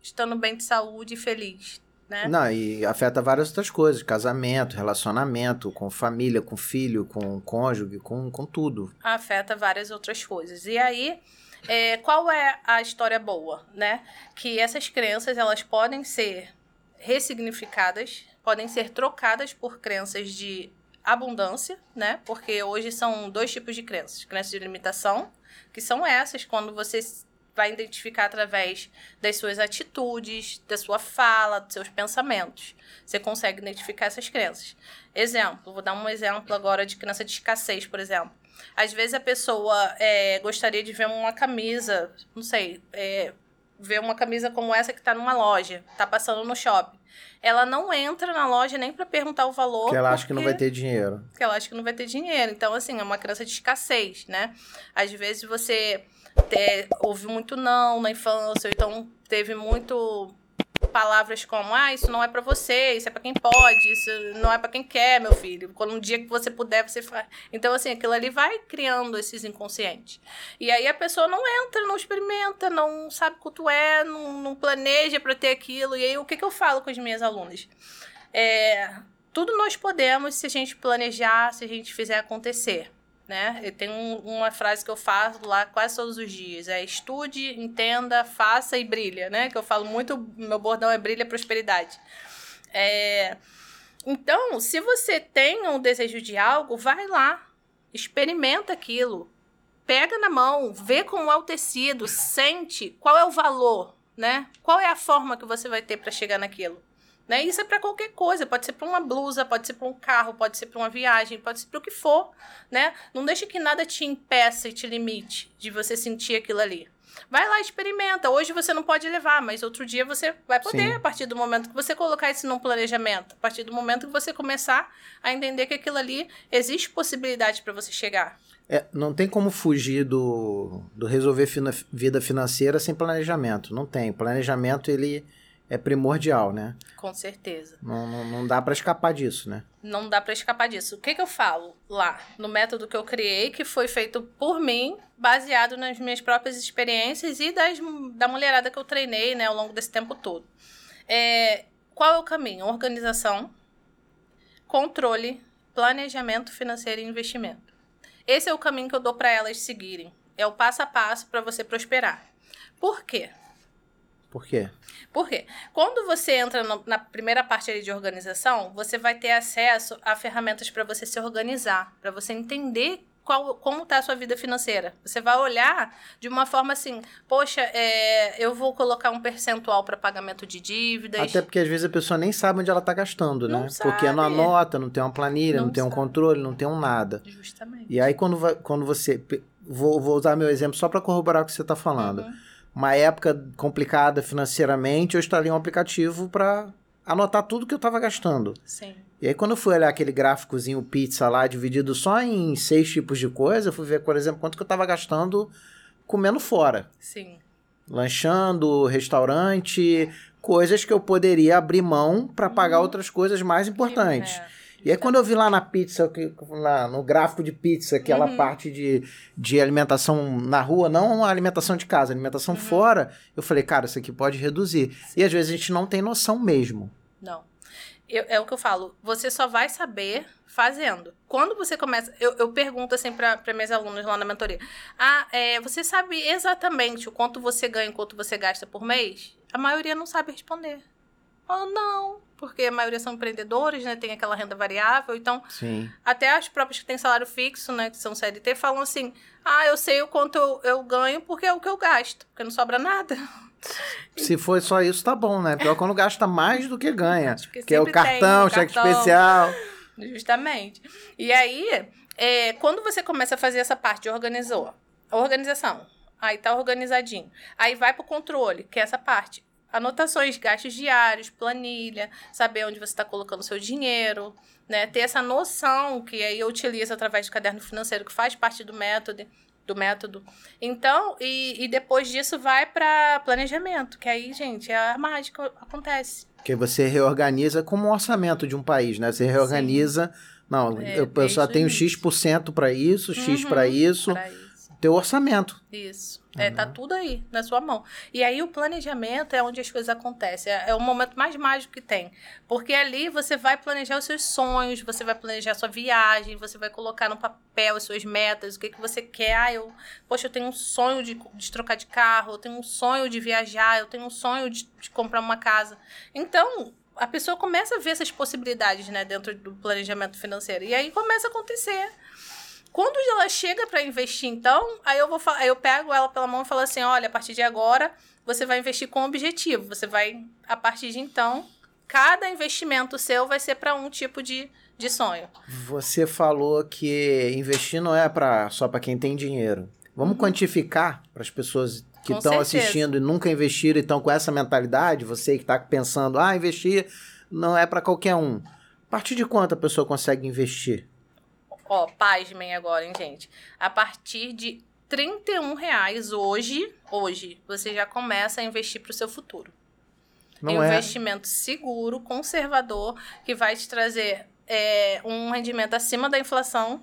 estando bem de saúde e feliz. Né? Não, e afeta várias outras coisas: casamento, relacionamento, com família, com filho, com cônjuge, com, com tudo. Afeta várias outras coisas. E aí. É, qual é a história boa, né? Que essas crenças elas podem ser ressignificadas, podem ser trocadas por crenças de abundância, né? Porque hoje são dois tipos de crenças: crenças de limitação, que são essas quando você vai identificar através das suas atitudes, da sua fala, dos seus pensamentos. Você consegue identificar essas crenças. Exemplo, vou dar um exemplo agora de crença de escassez, por exemplo. Às vezes a pessoa é, gostaria de ver uma camisa, não sei, é, ver uma camisa como essa que está numa loja, está passando no shopping. Ela não entra na loja nem para perguntar o valor. Porque ela acha que não vai ter dinheiro. Porque ela acha que não vai ter dinheiro. Então, assim, é uma criança de escassez, né? Às vezes você ter, ouviu muito não na infância, então teve muito palavras como ah isso não é para você isso é para quem pode isso não é para quem quer meu filho. Quando um dia que você puder você faz então assim aquilo ali vai criando esses inconscientes. E aí a pessoa não entra não experimenta não sabe quanto é não, não planeja para ter aquilo. E aí o que, que eu falo com as minhas alunas? É tudo nós podemos se a gente planejar se a gente fizer acontecer né? Eu tenho um, uma frase que eu faço lá quase todos os dias, é estude, entenda, faça e brilha, né? Que eu falo muito, meu bordão é brilha prosperidade. É... Então, se você tem um desejo de algo, vai lá, experimenta aquilo, pega na mão, vê como é o tecido, sente qual é o valor, né? Qual é a forma que você vai ter para chegar naquilo. Né? Isso é para qualquer coisa, pode ser para uma blusa, pode ser para um carro, pode ser para uma viagem, pode ser para o que for, né? Não deixe que nada te impeça e te limite de você sentir aquilo ali. Vai lá, experimenta. Hoje você não pode levar, mas outro dia você vai poder, Sim. a partir do momento que você colocar isso num planejamento, a partir do momento que você começar a entender que aquilo ali existe possibilidade para você chegar. É, não tem como fugir do, do resolver fina, vida financeira sem planejamento. Não tem. Planejamento, ele é primordial, né? Com certeza. Não, não, não dá para escapar disso, né? Não dá para escapar disso. O que, que eu falo lá no método que eu criei, que foi feito por mim, baseado nas minhas próprias experiências e das, da mulherada que eu treinei né, ao longo desse tempo todo. É, qual é o caminho? Organização, controle, planejamento financeiro e investimento. Esse é o caminho que eu dou para elas seguirem. É o passo a passo para você prosperar. Por quê? Por quê? Por quê? Quando você entra no, na primeira parte de organização, você vai ter acesso a ferramentas para você se organizar, para você entender qual, como está a sua vida financeira. Você vai olhar de uma forma assim, poxa, é, eu vou colocar um percentual para pagamento de dívidas. Até porque às vezes a pessoa nem sabe onde ela está gastando, não né? Sabe. Porque não anota, não tem uma planilha, não, não tem sabe. um controle, não tem um nada. Justamente. E aí quando, quando você... Vou, vou usar meu exemplo só para corroborar o que você está falando. Uhum uma época complicada financeiramente, eu instalei um aplicativo para anotar tudo que eu estava gastando. Sim. E aí, quando eu fui olhar aquele gráficozinho pizza lá, dividido só em seis tipos de coisa, eu fui ver, por exemplo, quanto que eu estava gastando comendo fora. Sim. Lanchando, restaurante, coisas que eu poderia abrir mão para pagar uhum. outras coisas mais importantes. É. E aí, quando eu vi lá na pizza, lá no gráfico de pizza, aquela uhum. parte de, de alimentação na rua, não a alimentação de casa, alimentação uhum. fora, eu falei, cara, isso aqui pode reduzir. Sim. E às vezes a gente não tem noção mesmo. Não. Eu, é o que eu falo, você só vai saber fazendo. Quando você começa, eu, eu pergunto assim para minhas alunas lá na mentoria: Ah, é, você sabe exatamente o quanto você ganha e quanto você gasta por mês? A maioria não sabe responder. Oh, não, porque a maioria são empreendedores, né? Tem aquela renda variável. Então, Sim. até as próprias que têm salário fixo, né? Que são CLT, falam assim: ah, eu sei o quanto eu, eu ganho porque é o que eu gasto, porque não sobra nada. Se for só isso, tá bom, né? Pior quando gasta mais do que ganha. que é o cartão, cheque especial. Justamente. E aí, é, quando você começa a fazer essa parte de organizou, organização, aí tá organizadinho. Aí vai pro controle, que é essa parte. Anotações, gastos diários, planilha, saber onde você está colocando seu dinheiro, né? Ter essa noção que aí eu utilizo através do caderno financeiro, que faz parte do método do método. Então, e, e depois disso vai para planejamento, que aí, gente, a mágica acontece. Que você reorganiza como um orçamento de um país, né? Você reorganiza. Sim. Não, é, eu, eu só tenho X% para isso, X uhum, para isso. isso teu orçamento. Isso. Uhum. É, tá tudo aí, na sua mão. E aí o planejamento é onde as coisas acontecem. É, é o momento mais mágico que tem. Porque ali você vai planejar os seus sonhos, você vai planejar a sua viagem, você vai colocar no papel as suas metas, o que, que você quer. Ah, eu, poxa, eu tenho um sonho de, de trocar de carro, eu tenho um sonho de viajar, eu tenho um sonho de, de comprar uma casa. Então, a pessoa começa a ver essas possibilidades, né, dentro do planejamento financeiro. E aí começa a acontecer. Quando ela chega para investir, então, aí eu vou aí eu pego ela pela mão e falo assim: olha, a partir de agora você vai investir com objetivo. Você vai, a partir de então, cada investimento seu vai ser para um tipo de, de sonho. Você falou que investir não é para só para quem tem dinheiro. Vamos uhum. quantificar para as pessoas que estão assistindo e nunca investiram e estão com essa mentalidade, você que está pensando, ah, investir não é para qualquer um. A partir de quanto a pessoa consegue investir? Ó, pasmem agora, hein, gente. A partir de 31 reais hoje, hoje, você já começa a investir para o seu futuro. Não é um é... investimento seguro, conservador, que vai te trazer é, um rendimento acima da inflação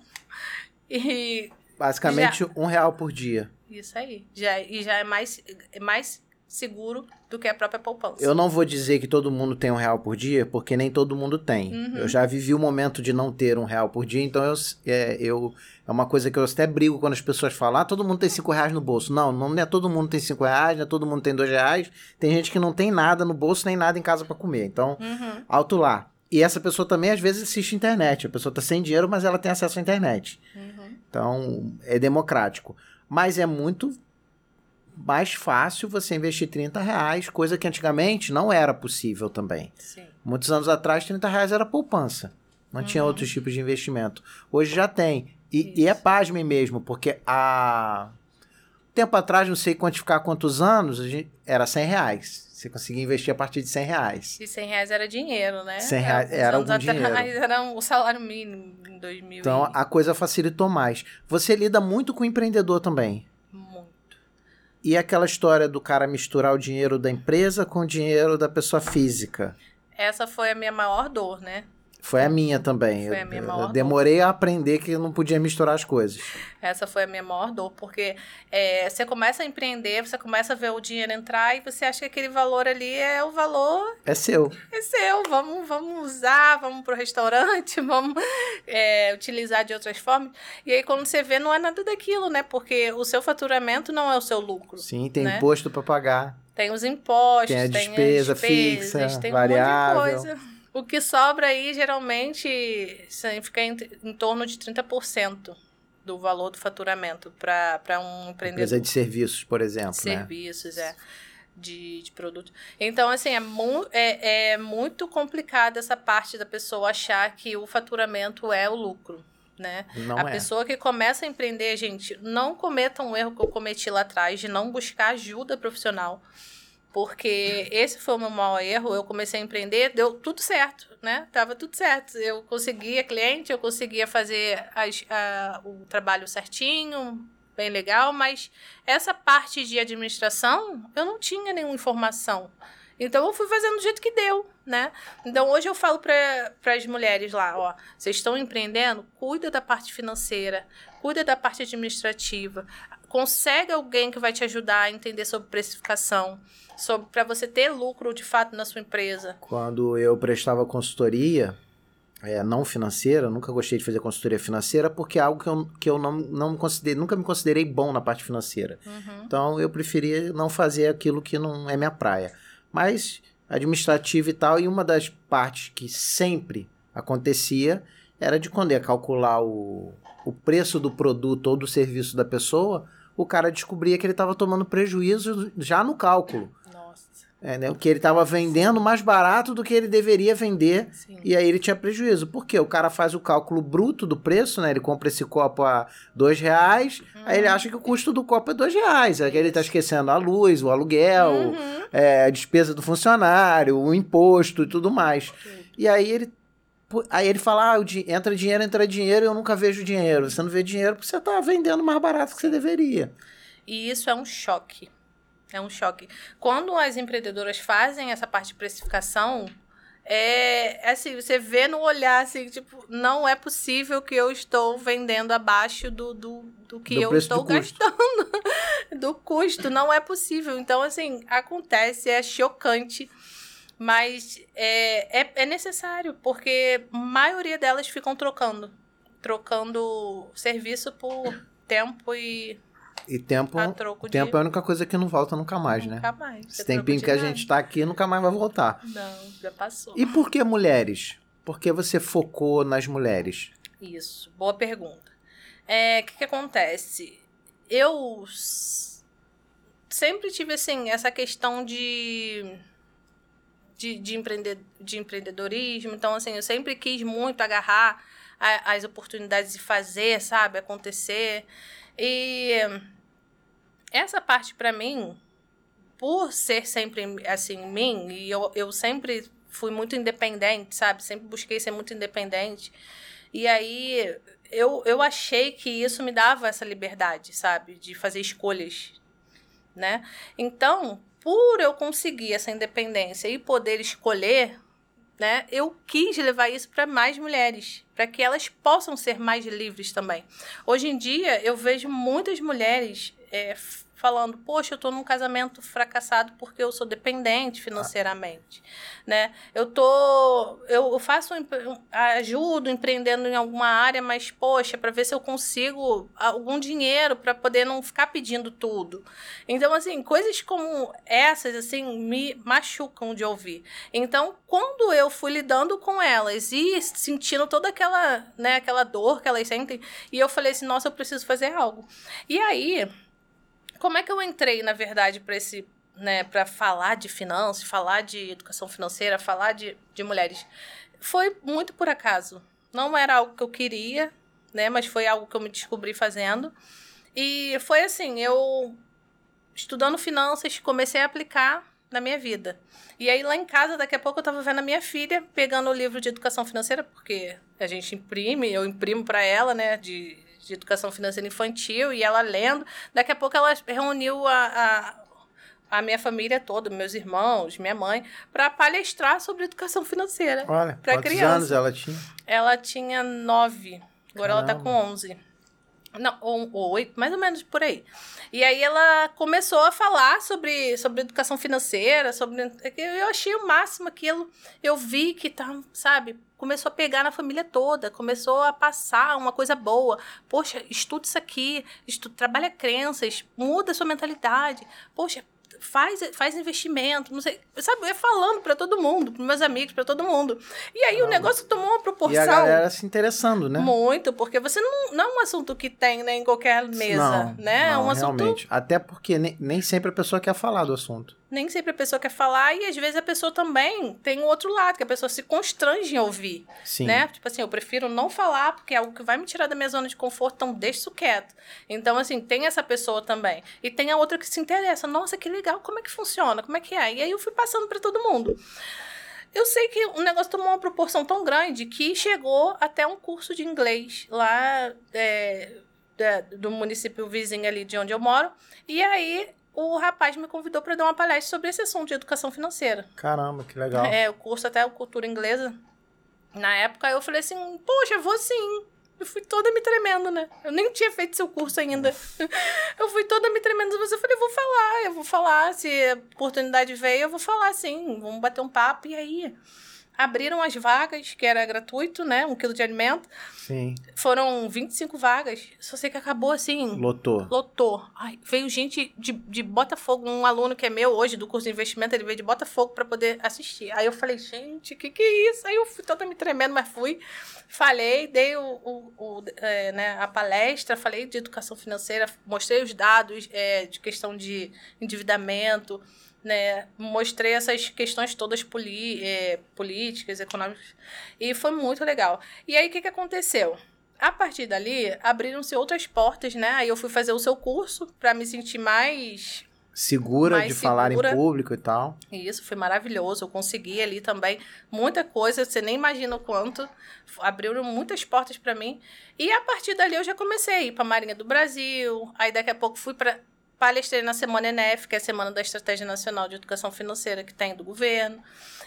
e... Basicamente, já... um real por dia. Isso aí. Já, e já é mais, é mais seguro do que a própria poupança. Eu não vou dizer que todo mundo tem um real por dia, porque nem todo mundo tem. Uhum. Eu já vivi o momento de não ter um real por dia, então eu, é, eu, é uma coisa que eu até brigo quando as pessoas falam, ah, todo mundo tem cinco reais no bolso. Não, não é todo mundo tem cinco reais, não é todo mundo tem dois reais. Tem gente que não tem nada no bolso, nem nada em casa para comer. Então, uhum. alto lá. E essa pessoa também, às vezes, assiste internet. A pessoa tá sem dinheiro, mas ela tem acesso à internet. Uhum. Então, é democrático. Mas é muito mais fácil você investir 30 reais, coisa que antigamente não era possível também. Sim. Muitos anos atrás, 30 reais era poupança. Não uhum. tinha outros tipos de investimento. Hoje já tem. E, e é pasmem mesmo, porque há tempo atrás, não sei quantificar quantos anos, era 100 reais. Você conseguia investir a partir de 100 reais. E 100 reais era dinheiro, né? 100 reais era, era algum atrás dinheiro. era o salário mínimo em 2000. Então, a coisa facilitou mais. Você lida muito com o empreendedor também. E aquela história do cara misturar o dinheiro da empresa com o dinheiro da pessoa física? Essa foi a minha maior dor, né? Foi a minha também. Foi a minha maior eu demorei dor. a aprender que eu não podia misturar as coisas. Essa foi a minha maior dor, porque é, você começa a empreender, você começa a ver o dinheiro entrar e você acha que aquele valor ali é o valor. É seu. É seu. Vamos, vamos usar, vamos pro restaurante, vamos é, utilizar de outras formas. E aí, quando você vê, não é nada daquilo, né? Porque o seu faturamento não é o seu lucro. Sim, tem né? imposto para pagar. Tem os impostos, tem a despesa, tem despesas, fixa, tem variável. Um monte de coisa. O que sobra aí, geralmente, fica em, em torno de 30% do valor do faturamento para um empreendedor. Empresa de serviços, por exemplo. Né? Serviços, né? é. De, de produto. Então, assim, é, mu é, é muito complicado essa parte da pessoa achar que o faturamento é o lucro. Né? Não a é. pessoa que começa a empreender, gente, não cometa um erro que eu cometi lá atrás de não buscar ajuda profissional porque esse foi o meu maior erro. Eu comecei a empreender, deu tudo certo, né? Tava tudo certo. Eu conseguia cliente, eu conseguia fazer as, a, o trabalho certinho, bem legal, mas essa parte de administração eu não tinha nenhuma informação. Então eu fui fazendo do jeito que deu, né? Então hoje eu falo para as mulheres lá, ó, vocês estão empreendendo, cuida da parte financeira, cuida da parte administrativa, consegue alguém que vai te ajudar a entender sobre precificação sobre para você ter lucro de fato na sua empresa? Quando eu prestava consultoria, é, não financeira, nunca gostei de fazer consultoria financeira porque é algo que eu, que eu não, não me considerei, nunca me considerei bom na parte financeira. Uhum. Então eu preferia não fazer aquilo que não é minha praia. Mas administrativo e tal, e uma das partes que sempre acontecia era de quando ia calcular o, o preço do produto ou do serviço da pessoa, o cara descobria que ele estava tomando prejuízo já no cálculo. Entendeu? Que ele estava vendendo mais barato do que ele deveria vender. Sim. E aí ele tinha prejuízo. Por quê? O cara faz o cálculo bruto do preço, né? Ele compra esse copo a dois reais, uhum. aí ele acha que o custo do copo é dois reais. Aí ele está esquecendo a luz, o aluguel, uhum. é, a despesa do funcionário, o imposto e tudo mais. Uhum. E aí ele Aí ele fala: ah, entra dinheiro, entra dinheiro, eu nunca vejo dinheiro. Você não vê dinheiro porque você está vendendo mais barato que você deveria. E isso é um choque. É um choque. Quando as empreendedoras fazem essa parte de precificação, é, é assim, você vê no olhar assim, tipo, não é possível que eu estou vendendo abaixo do, do, do que do eu estou gastando. do custo, não é possível. Então, assim, acontece, é chocante. Mas é, é, é necessário, porque a maioria delas ficam trocando. Trocando serviço por tempo e e tempo, tempo de... é a única coisa que não volta nunca mais, né? Nunca mais. Esse tempinho que a gente tá aqui nunca mais vai voltar. Não, já passou. E por que mulheres? Por que você focou nas mulheres? Isso, boa pergunta. O é, que, que acontece? Eu sempre tive, assim, essa questão de... De, de, empreender, de empreendedorismo. Então, assim, eu sempre quis muito agarrar a, as oportunidades de fazer, sabe, acontecer. E essa parte para mim, por ser sempre assim mim, e eu, eu sempre fui muito independente, sabe? Sempre busquei ser muito independente. E aí eu, eu achei que isso me dava essa liberdade, sabe? De fazer escolhas, né? Então, por eu conseguir essa independência e poder escolher, né? Eu quis levar isso para mais mulheres, para que elas possam ser mais livres também. Hoje em dia, eu vejo muitas mulheres é, falando, poxa, eu estou num casamento fracassado porque eu sou dependente financeiramente, ah. né? Eu tô, eu faço, ajudo empreendendo em alguma área, mas poxa, para ver se eu consigo algum dinheiro para poder não ficar pedindo tudo. Então, assim, coisas como essas, assim, me machucam de ouvir. Então, quando eu fui lidando com elas e sentindo toda aquela, né, aquela dor que elas sentem, e eu falei assim, nossa, eu preciso fazer algo. E aí, como é que eu entrei, na verdade, para esse, né, para falar de finanças, falar de educação financeira, falar de, de mulheres? Foi muito por acaso. Não era algo que eu queria, né, mas foi algo que eu me descobri fazendo. E foi assim, eu estudando finanças, comecei a aplicar na minha vida. E aí lá em casa, daqui a pouco eu estava vendo a minha filha pegando o livro de educação financeira, porque a gente imprime, eu imprimo para ela, né, de de educação financeira infantil e ela lendo. Daqui a pouco ela reuniu a, a, a minha família toda, meus irmãos, minha mãe, para palestrar sobre educação financeira. Olha, para criança. anos ela tinha? Ela tinha nove. Agora Caramba. ela está com onze. Não, ou, ou oito, mais ou menos por aí. E aí ela começou a falar sobre, sobre educação financeira, sobre. Eu achei o máximo aquilo. Eu vi que tá, sabe, começou a pegar na família toda, começou a passar uma coisa boa. Poxa, estuda isso aqui, estuda, trabalha crenças, muda sua mentalidade. Poxa, faz, faz investimento, não sei, sabe, eu falando para todo mundo, para meus amigos, para todo mundo. E aí o negócio tomou uma proporção. E a galera se interessando, né? Muito, porque você não, não é um assunto que tem né, em qualquer mesa, não, né? Não, é um realmente. Até porque nem, nem sempre a pessoa quer falar do assunto nem sempre a pessoa quer falar e às vezes a pessoa também tem o outro lado, que a pessoa se constrange em ouvir, Sim. né? Tipo assim, eu prefiro não falar porque é algo que vai me tirar da minha zona de conforto, então deixa isso quieto. Então, assim, tem essa pessoa também. E tem a outra que se interessa. Nossa, que legal, como é que funciona? Como é que é? E aí eu fui passando para todo mundo. Eu sei que o negócio tomou uma proporção tão grande que chegou até um curso de inglês lá é, do município vizinho ali de onde eu moro. E aí o rapaz me convidou para dar uma palestra sobre esse assunto de educação financeira. Caramba, que legal. É, o curso até Cultura Inglesa. Na época eu falei assim, poxa, vou sim. Eu fui toda me tremendo, né? Eu nem tinha feito seu curso ainda. eu fui toda me tremendo. Mas eu falei, vou falar, eu vou falar. Se a oportunidade veio, eu vou falar sim. Vamos bater um papo. E aí? Abriram as vagas, que era gratuito, né? Um quilo de alimento. Sim. Foram 25 vagas. Só sei que acabou assim. Lotou. Lotou. Ai, veio gente de, de Botafogo, um aluno que é meu hoje, do curso de investimento, ele veio de Botafogo para poder assistir. Aí eu falei, gente, o que, que é isso? Aí eu fui toda me tremendo, mas fui. Falei, dei o, o, o é, né, a palestra, falei de educação financeira, mostrei os dados é, de questão de endividamento né? Mostrei essas questões todas é, políticas, econômicas, e foi muito legal. E aí, o que, que aconteceu? A partir dali, abriram-se outras portas, né? Aí eu fui fazer o seu curso para me sentir mais segura mais de segura. falar em público e tal. Isso, foi maravilhoso. Eu consegui ali também muita coisa, você nem imagina o quanto. Abriram muitas portas para mim. E a partir dali eu já comecei a ir para a Marinha do Brasil. Aí daqui a pouco fui para palestrei na Semana ENEF, que é a Semana da Estratégia Nacional de Educação Financeira que tem do governo.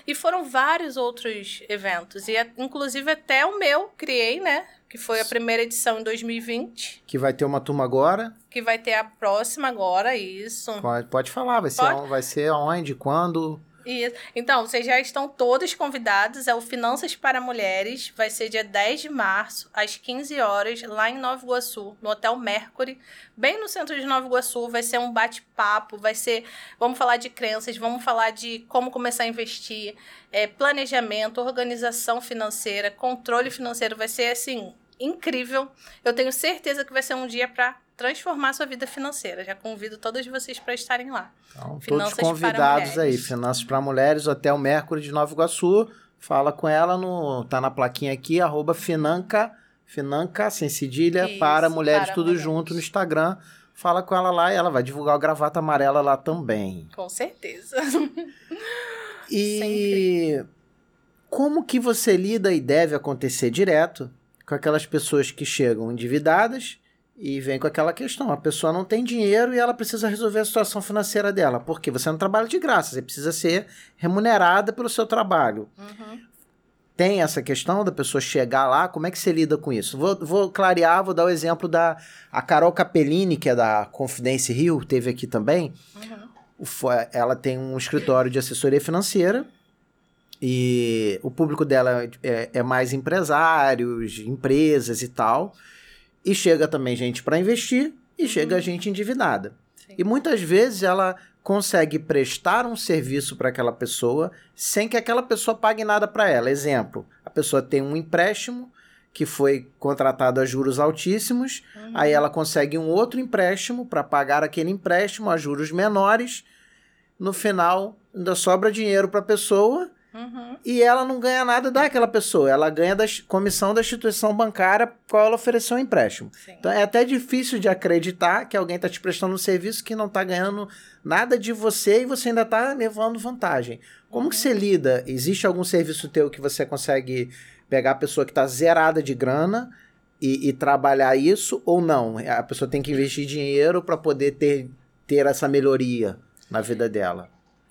E foram vários outros eventos. E, inclusive, até o meu criei, né? Que foi a primeira edição em 2020. Que vai ter uma turma agora. Que vai ter a próxima agora, isso. Pode, pode falar, vai, pode? Ser, vai ser onde, quando? Isso. Então, vocês já estão todos convidados. É o Finanças para Mulheres. Vai ser dia 10 de março, às 15 horas, lá em Nova Iguaçu, no Hotel Mercury, bem no centro de Nova Iguaçu. Vai ser um bate-papo, vai ser. Vamos falar de crenças, vamos falar de como começar a investir, é, planejamento, organização financeira, controle financeiro. Vai ser assim. Incrível. Eu tenho certeza que vai ser um dia para transformar sua vida financeira. Já convido todos vocês para estarem lá. Então, todos convidados aí. Finanças para Mulheres, Hotel Mercury de Nova Iguaçu. Fala com ela no. tá na plaquinha aqui, arroba Financa, Financa, sem cedilha, Isso, para mulheres, para tudo mulheres. junto no Instagram. Fala com ela lá e ela vai divulgar o gravata amarela lá também. Com certeza. E Sempre. como que você lida e deve acontecer direto com aquelas pessoas que chegam endividadas e vem com aquela questão: a pessoa não tem dinheiro e ela precisa resolver a situação financeira dela. Porque você não trabalha de graça, você precisa ser remunerada pelo seu trabalho. Uhum. Tem essa questão da pessoa chegar lá, como é que você lida com isso? Vou, vou clarear, vou dar o exemplo da a Carol Capellini, que é da Confidência Rio, teve aqui também. Uhum. Ela tem um escritório de assessoria financeira e o público dela é, é mais empresários, empresas e tal. E chega também gente para investir e uhum. chega gente endividada. Sim. E muitas vezes ela consegue prestar um serviço para aquela pessoa sem que aquela pessoa pague nada para ela. Exemplo, a pessoa tem um empréstimo que foi contratado a juros altíssimos, uhum. aí ela consegue um outro empréstimo para pagar aquele empréstimo a juros menores. No final, ainda sobra dinheiro para a pessoa Uhum. E ela não ganha nada daquela pessoa, ela ganha da comissão da instituição bancária qual ela ofereceu o um empréstimo. Sim. Então é até difícil de acreditar que alguém está te prestando um serviço que não está ganhando nada de você e você ainda está levando vantagem. Como uhum. que você lida? Existe algum serviço teu que você consegue pegar a pessoa que está zerada de grana e, e, trabalhar isso ou não? A pessoa tem que investir dinheiro para poder ter, ter essa melhoria na vida dela.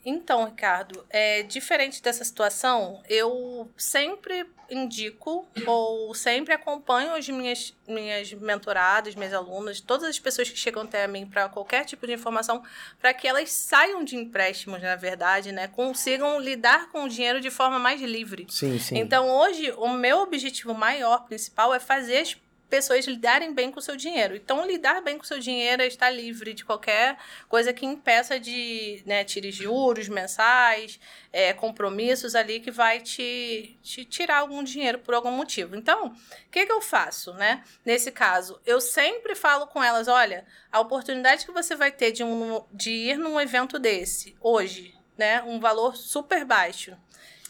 Então, Ricardo, é, diferente dessa situação, eu sempre indico ou sempre acompanho as minhas, minhas mentoradas, minhas alunas, todas as pessoas que chegam até mim para qualquer tipo de informação, para que elas saiam de empréstimos, na verdade, né? Consigam lidar com o dinheiro de forma mais livre. Sim, sim. Então, hoje, o meu objetivo maior, principal, é fazer as pessoas lidarem bem com o seu dinheiro. Então, lidar bem com o seu dinheiro é estar livre de qualquer coisa que impeça de né, tirar juros mensais, é, compromissos ali que vai te, te tirar algum dinheiro por algum motivo. Então, o que, que eu faço, né? Nesse caso, eu sempre falo com elas, olha, a oportunidade que você vai ter de, um, de ir num evento desse hoje, né? Um valor super baixo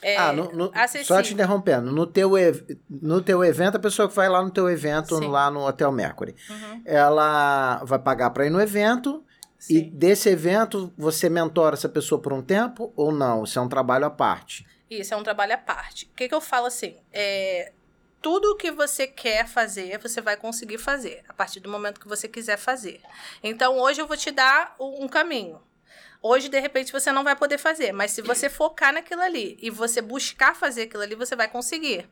é, ah, no, no, só te interrompendo. No teu, no teu evento, a pessoa que vai lá no teu evento, Sim. lá no Hotel Mercury, uhum. ela vai pagar para ir no evento. Sim. E desse evento, você mentora essa pessoa por um tempo ou não? Isso é um trabalho à parte? Isso, é um trabalho à parte. O que, que eu falo assim? É, tudo que você quer fazer, você vai conseguir fazer, a partir do momento que você quiser fazer. Então, hoje eu vou te dar um caminho. Hoje, de repente, você não vai poder fazer, mas se você focar naquilo ali e você buscar fazer aquilo ali, você vai conseguir.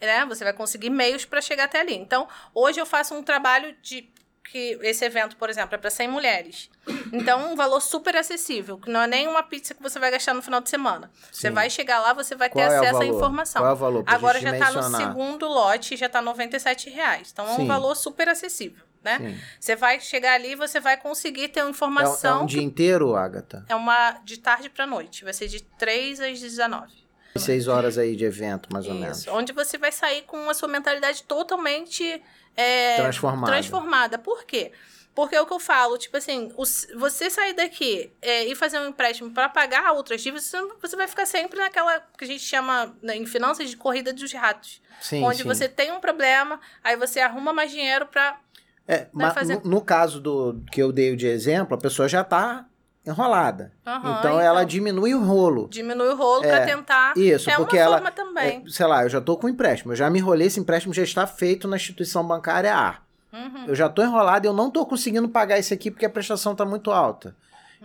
Né? Você vai conseguir meios para chegar até ali. Então, hoje eu faço um trabalho de que esse evento, por exemplo, é para 100 mulheres. Então, um valor super acessível, que não é nem uma pizza que você vai gastar no final de semana. Sim. Você vai chegar lá, você vai Qual ter é acesso à informação. Qual é o valor? Agora já está no segundo lote, já está 97 reais. Então, é um Sim. valor super acessível né? Sim. Você vai chegar ali e você vai conseguir ter uma informação. É, é um dia inteiro, Agatha? É uma de tarde para noite. Vai ser de 3 às 19. Seis horas aí de evento, mais ou Isso, menos. Onde você vai sair com a sua mentalidade totalmente é, transformada. transformada. Por quê? Porque é o que eu falo, tipo assim, o, você sair daqui é, e fazer um empréstimo para pagar outras dívidas, você vai ficar sempre naquela que a gente chama né, em finanças de corrida dos ratos. Sim, onde sim. você tem um problema, aí você arruma mais dinheiro para é, mas fazer... no, no, caso do que eu dei de exemplo, a pessoa já está enrolada. Uhum, então, então, ela diminui o rolo. Diminui o rolo é, para tentar. Isso, é porque ela. também. É, sei lá, eu já estou com empréstimo, eu já me enrolei, esse empréstimo já está feito na instituição bancária A. Uhum. Eu já estou enrolado e eu não estou conseguindo pagar isso aqui porque a prestação está muito alta.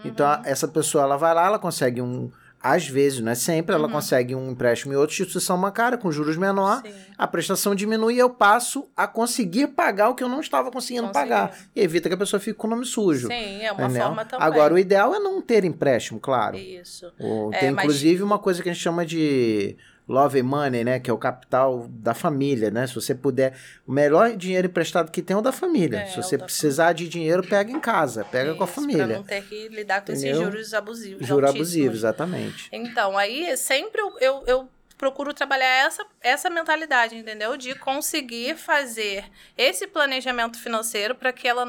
Então, uhum. Então, essa pessoa ela vai lá, ela consegue um às vezes, não é sempre, ela uhum. consegue um empréstimo em outra instituição bancária com juros menor, Sim. a prestação diminui e eu passo a conseguir pagar o que eu não estava conseguindo Consegui. pagar. E evita que a pessoa fique com o nome sujo. Sim, é uma entendeu? forma também. Agora, o ideal é não ter empréstimo, claro. Isso. Ou, é, tem, inclusive, mas... uma coisa que a gente chama de love money, né, que é o capital da família, né? Se você puder, o melhor dinheiro emprestado que tem é o da família. É, Se você precisar família. de dinheiro, pega em casa, pega Isso, com a família. Pra não ter que lidar com Entendeu? esses juros abusivos. Juros abusivos, exatamente. Então, aí sempre eu, eu, eu procuro trabalhar essa, essa mentalidade, entendeu? De conseguir fazer esse planejamento financeiro para que ela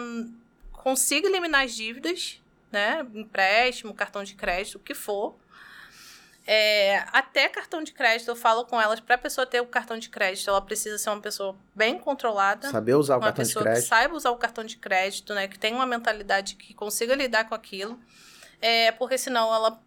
consiga eliminar as dívidas, né? Empréstimo, cartão de crédito, o que for é, até cartão de crédito, eu falo com elas, para a pessoa ter o cartão de crédito, ela precisa ser uma pessoa bem controlada. Saber usar o cartão de crédito. Uma pessoa que saiba usar o cartão de crédito, né? Que tenha uma mentalidade que consiga lidar com aquilo. É, porque senão ela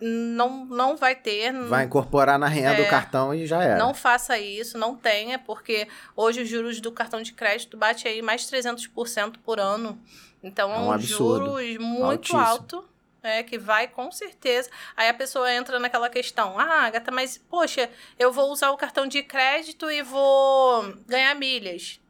não, não vai ter. Vai incorporar na renda é, do cartão e já era. Não faça isso, não tenha, porque hoje os juros do cartão de crédito bate aí mais 300% por ano. Então, é um, um juros muito Altíssimo. alto é, que vai com certeza. Aí a pessoa entra naquela questão: ah, gata, mas poxa, eu vou usar o cartão de crédito e vou ganhar milhas.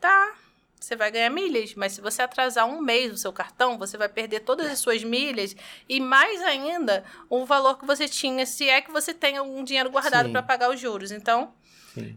Tá, você vai ganhar milhas, mas se você atrasar um mês o seu cartão, você vai perder todas as suas milhas e mais ainda o valor que você tinha, se é que você tem algum dinheiro guardado para pagar os juros. Então,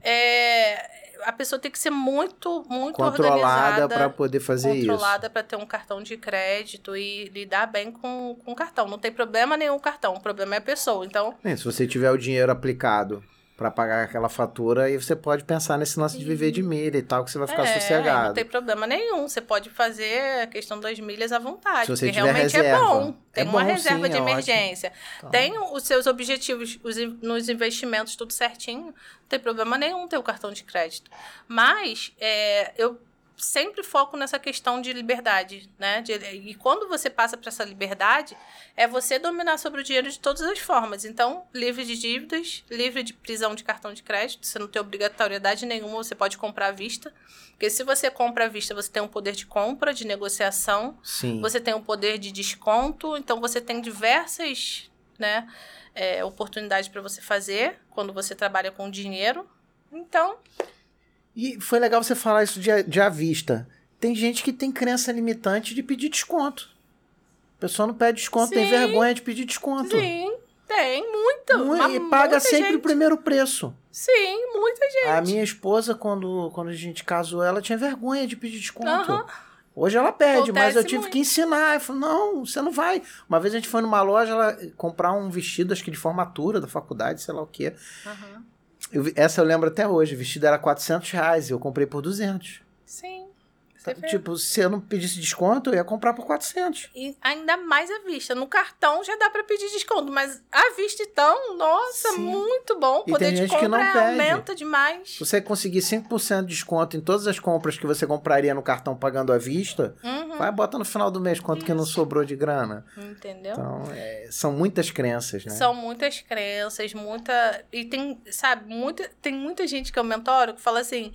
é, a pessoa tem que ser muito, muito controlada para poder fazer controlada isso. Controlada para ter um cartão de crédito e lidar bem com, com o cartão. Não tem problema nenhum o cartão, o problema é a pessoa. Então, é, se você tiver o dinheiro aplicado para pagar aquela fatura, aí você pode pensar nesse lance de viver de milha e tal, que você vai ficar é, sossegado. Não tem problema nenhum. Você pode fazer a questão das milhas à vontade. Se você porque realmente é reserva. é bom. Tem é uma bom, reserva sim, de é emergência. Então. Tem os seus objetivos os, nos investimentos tudo certinho. Não tem problema nenhum ter o cartão de crédito. Mas é, eu sempre foco nessa questão de liberdade, né? De, e quando você passa para essa liberdade, é você dominar sobre o dinheiro de todas as formas. Então, livre de dívidas, livre de prisão de cartão de crédito, você não tem obrigatoriedade nenhuma, você pode comprar à vista. Porque se você compra à vista, você tem um poder de compra, de negociação, Sim. você tem um poder de desconto, então você tem diversas, né? É, oportunidades para você fazer quando você trabalha com dinheiro. Então, e foi legal você falar isso de, de à vista. Tem gente que tem crença limitante de pedir desconto. A pessoa não pede desconto, Sim. tem vergonha de pedir desconto. Sim, tem, muita. Muito, e paga sempre gente. o primeiro preço. Sim, muita gente. A minha esposa, quando, quando a gente casou, ela tinha vergonha de pedir desconto. Uhum. Hoje ela pede, Acontece mas eu tive muito. que ensinar. Eu falei, não, você não vai. Uma vez a gente foi numa loja ela, comprar um vestido, acho que de formatura da faculdade, sei lá o quê. Uhum. Eu, essa eu lembro até hoje. O vestido era 400 reais e eu comprei por 200. Sim. Tipo, se eu não pedisse desconto, eu ia comprar por 400. E ainda mais à vista. No cartão já dá para pedir desconto, mas à vista então, nossa, Sim. muito bom. O poder de compra aumenta demais. Se você conseguir 5% de desconto em todas as compras que você compraria no cartão pagando à vista, uhum. vai bota no final do mês quanto Isso. que não sobrou de grana. Entendeu? Então, é, são muitas crenças, né? São muitas crenças, muita... E tem, sabe, muita... tem muita gente que eu mentoro que fala assim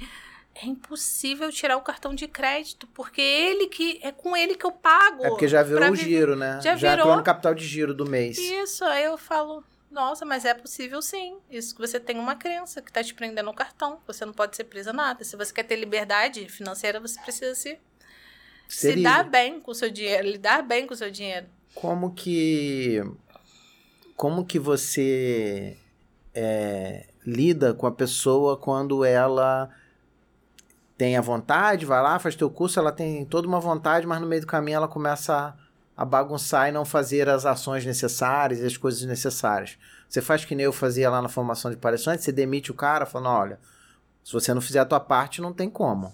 é impossível tirar o cartão de crédito, porque ele que é com ele que eu pago. É porque já virou o giro, né? Já, já virou no capital de giro do mês. Isso, aí eu falo, nossa, mas é possível sim. Isso que você tem uma crença que está te prendendo no cartão. Você não pode ser presa nada. Se você quer ter liberdade financeira, você precisa se, se dar bem com o seu dinheiro, lidar bem com o seu dinheiro. Como que. Como que você é, lida com a pessoa quando ela tem a vontade, vai lá, faz teu curso, ela tem toda uma vontade, mas no meio do caminho ela começa a, a bagunçar e não fazer as ações necessárias e as coisas necessárias. Você faz que nem eu fazia lá na formação de palestrantes, você demite o cara falando, olha, se você não fizer a tua parte, não tem como.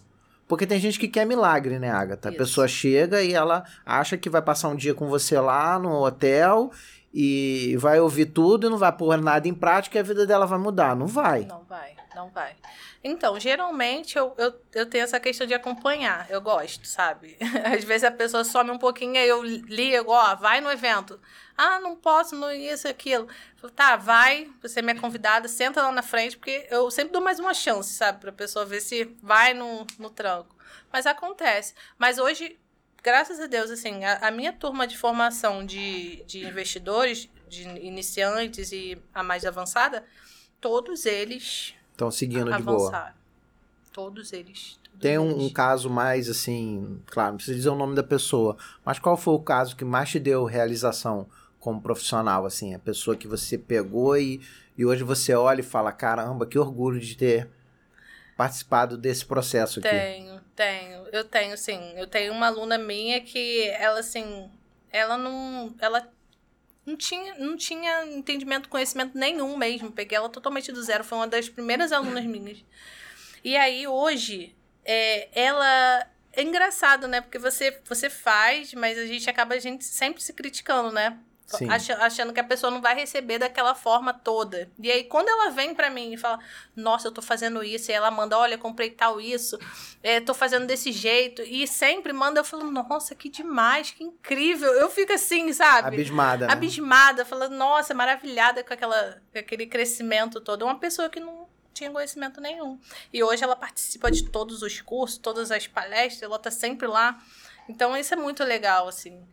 Porque tem gente que quer milagre, né, Agatha? Isso. A pessoa chega e ela acha que vai passar um dia com você lá no hotel e vai ouvir tudo e não vai pôr nada em prática e a vida dela vai mudar. Não vai. Não vai, não vai. Então, geralmente eu, eu, eu tenho essa questão de acompanhar. Eu gosto, sabe? Às vezes a pessoa some um pouquinho e eu ligo, ó, vai no evento. Ah, não posso, não isso, aquilo. Tá, vai, você é minha convidada, senta lá na frente, porque eu sempre dou mais uma chance, sabe? Pra pessoa ver se vai no, no tranco. Mas acontece. Mas hoje, graças a Deus, assim, a, a minha turma de formação de, de investidores, de iniciantes e a mais avançada, todos eles Estão seguindo de boa. Todos eles. Todos Tem um, um, caso mais assim, claro, não precisa dizer o nome da pessoa, mas qual foi o caso que mais te deu realização como profissional, assim, a pessoa que você pegou e, e hoje você olha e fala, caramba, que orgulho de ter participado desse processo aqui. Tenho, tenho, eu tenho, sim, eu tenho uma aluna minha que ela, assim, ela não, ela não tinha, não tinha entendimento, conhecimento nenhum mesmo. Peguei ela totalmente do zero. Foi uma das primeiras alunas minhas. E aí, hoje, é, ela. É engraçado, né? Porque você, você faz, mas a gente acaba a gente sempre se criticando, né? Achando que a pessoa não vai receber daquela forma toda. E aí, quando ela vem para mim e fala, nossa, eu tô fazendo isso, e ela manda, olha, comprei tal isso, é, tô fazendo desse jeito, e sempre manda, eu falo, nossa, que demais, que incrível. Eu fico assim, sabe? Abismada. Né? Abismada, falando, nossa, maravilhada com, aquela, com aquele crescimento todo. Uma pessoa que não tinha conhecimento nenhum. E hoje ela participa de todos os cursos, todas as palestras, ela tá sempre lá. Então, isso é muito legal, assim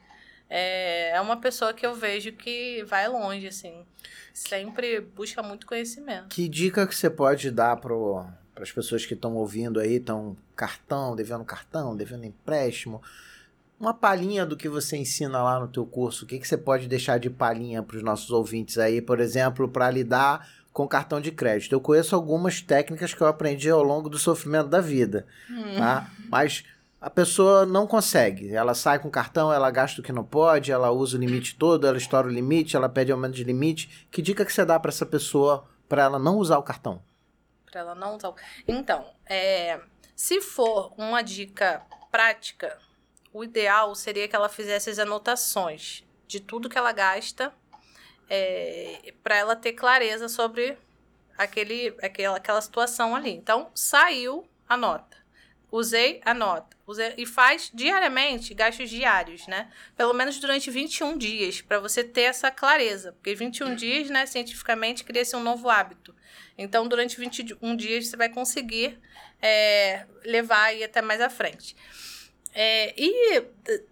é, é uma pessoa que eu vejo que vai longe, assim. Sempre busca muito conhecimento. Que dica que você pode dar para as pessoas que estão ouvindo aí, estão cartão, devendo cartão, devendo empréstimo? Uma palhinha do que você ensina lá no teu curso. O que, que você pode deixar de palhinha para os nossos ouvintes aí, por exemplo, para lidar com cartão de crédito? Eu conheço algumas técnicas que eu aprendi ao longo do sofrimento da vida, hum. tá? Mas a pessoa não consegue. Ela sai com cartão, ela gasta o que não pode, ela usa o limite todo, ela estoura o limite, ela pede aumento de limite. Que dica que você dá para essa pessoa para ela não usar o cartão? Para ela não usar o... Então, é, se for uma dica prática, o ideal seria que ela fizesse as anotações de tudo que ela gasta é, para ela ter clareza sobre aquele, aquela, aquela situação ali. Então, saiu, anota. Usei, anota. Usei, e faz diariamente gastos diários, né? Pelo menos durante 21 dias, para você ter essa clareza. Porque 21 dias, né, cientificamente, cria-se um novo hábito. Então, durante 21 dias, você vai conseguir é, levar aí até mais à frente. É, e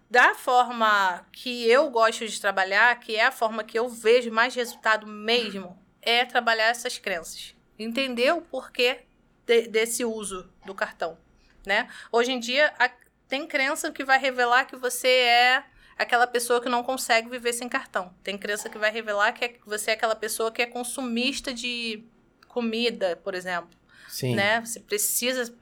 da forma que eu gosto de trabalhar, que é a forma que eu vejo mais resultado mesmo, é trabalhar essas crenças. Entender o porquê de, desse uso do cartão né? Hoje em dia, a, tem crença que vai revelar que você é aquela pessoa que não consegue viver sem cartão. Tem crença que vai revelar que é, você é aquela pessoa que é consumista de comida, por exemplo. Sim. Né? Você precisa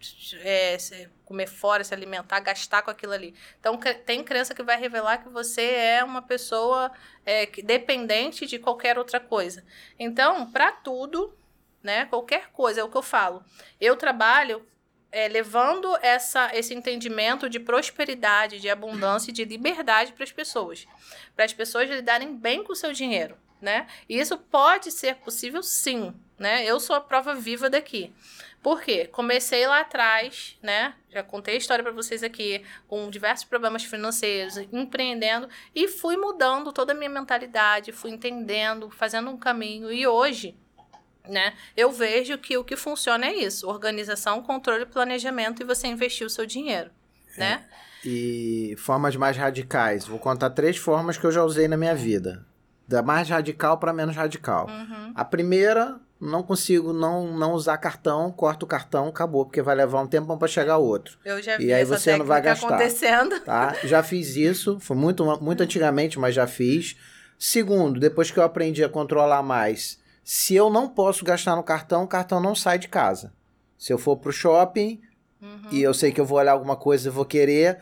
é, comer fora, se alimentar, gastar com aquilo ali. Então, tem crença que vai revelar que você é uma pessoa é, dependente de qualquer outra coisa. Então, para tudo, né? Qualquer coisa, é o que eu falo. Eu trabalho é, levando essa, esse entendimento de prosperidade, de abundância e de liberdade para as pessoas. Para as pessoas lidarem bem com o seu dinheiro. Né? E isso pode ser possível sim. Né? Eu sou a prova viva daqui. Por quê? Comecei lá atrás, né? Já contei a história para vocês aqui, com diversos problemas financeiros, empreendendo e fui mudando toda a minha mentalidade, fui entendendo, fazendo um caminho e hoje né? Eu vejo que o que funciona é isso: organização, controle, planejamento e você investir o seu dinheiro, é. né? E formas mais radicais. Vou contar três formas que eu já usei na minha vida. Da mais radical para menos radical. Uhum. A primeira, não consigo não, não usar cartão, corto o cartão, acabou, porque vai levar um tempo para chegar outro. Eu já vi e aí você não vai gastar. acontecendo. Tá? Já fiz isso, foi muito, muito antigamente, mas já fiz. Segundo, depois que eu aprendi a controlar mais, se eu não posso gastar no cartão, o cartão não sai de casa. Se eu for pro shopping uhum. e eu sei que eu vou olhar alguma coisa e vou querer,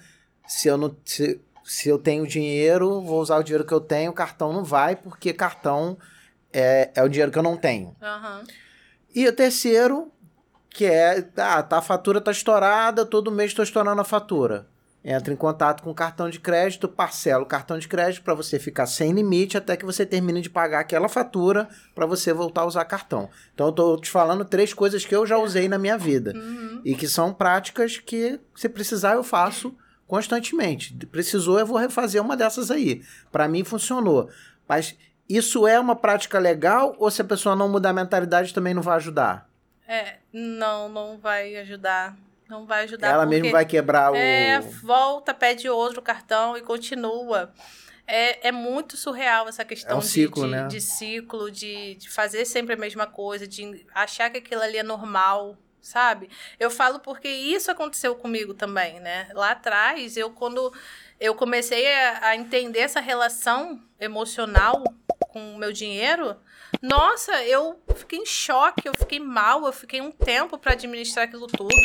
se eu não se, se eu tenho dinheiro, vou usar o dinheiro que eu tenho, o cartão não vai, porque cartão é, é o dinheiro que eu não tenho. Uhum. E o terceiro, que é, ah, tá, a fatura tá estourada, todo mês estou estourando a fatura. Entra em contato com o cartão de crédito, parcela o cartão de crédito para você ficar sem limite até que você termine de pagar aquela fatura para você voltar a usar cartão. Então eu tô te falando três coisas que eu já usei na minha vida uhum. e que são práticas que se precisar eu faço constantemente. Precisou eu vou refazer uma dessas aí. Para mim funcionou. Mas isso é uma prática legal ou se a pessoa não mudar a mentalidade também não vai ajudar? É, não, não vai ajudar. Não vai ajudar. Ela mesmo vai quebrar o. É, volta, pede outro cartão e continua. É, é muito surreal essa questão é um ciclo, de, de, né? de ciclo, de, de fazer sempre a mesma coisa, de achar que aquilo ali é normal, sabe? Eu falo porque isso aconteceu comigo também, né? Lá atrás, eu quando eu comecei a, a entender essa relação emocional com o meu dinheiro, nossa, eu fiquei em choque, eu fiquei mal, eu fiquei um tempo para administrar aquilo tudo.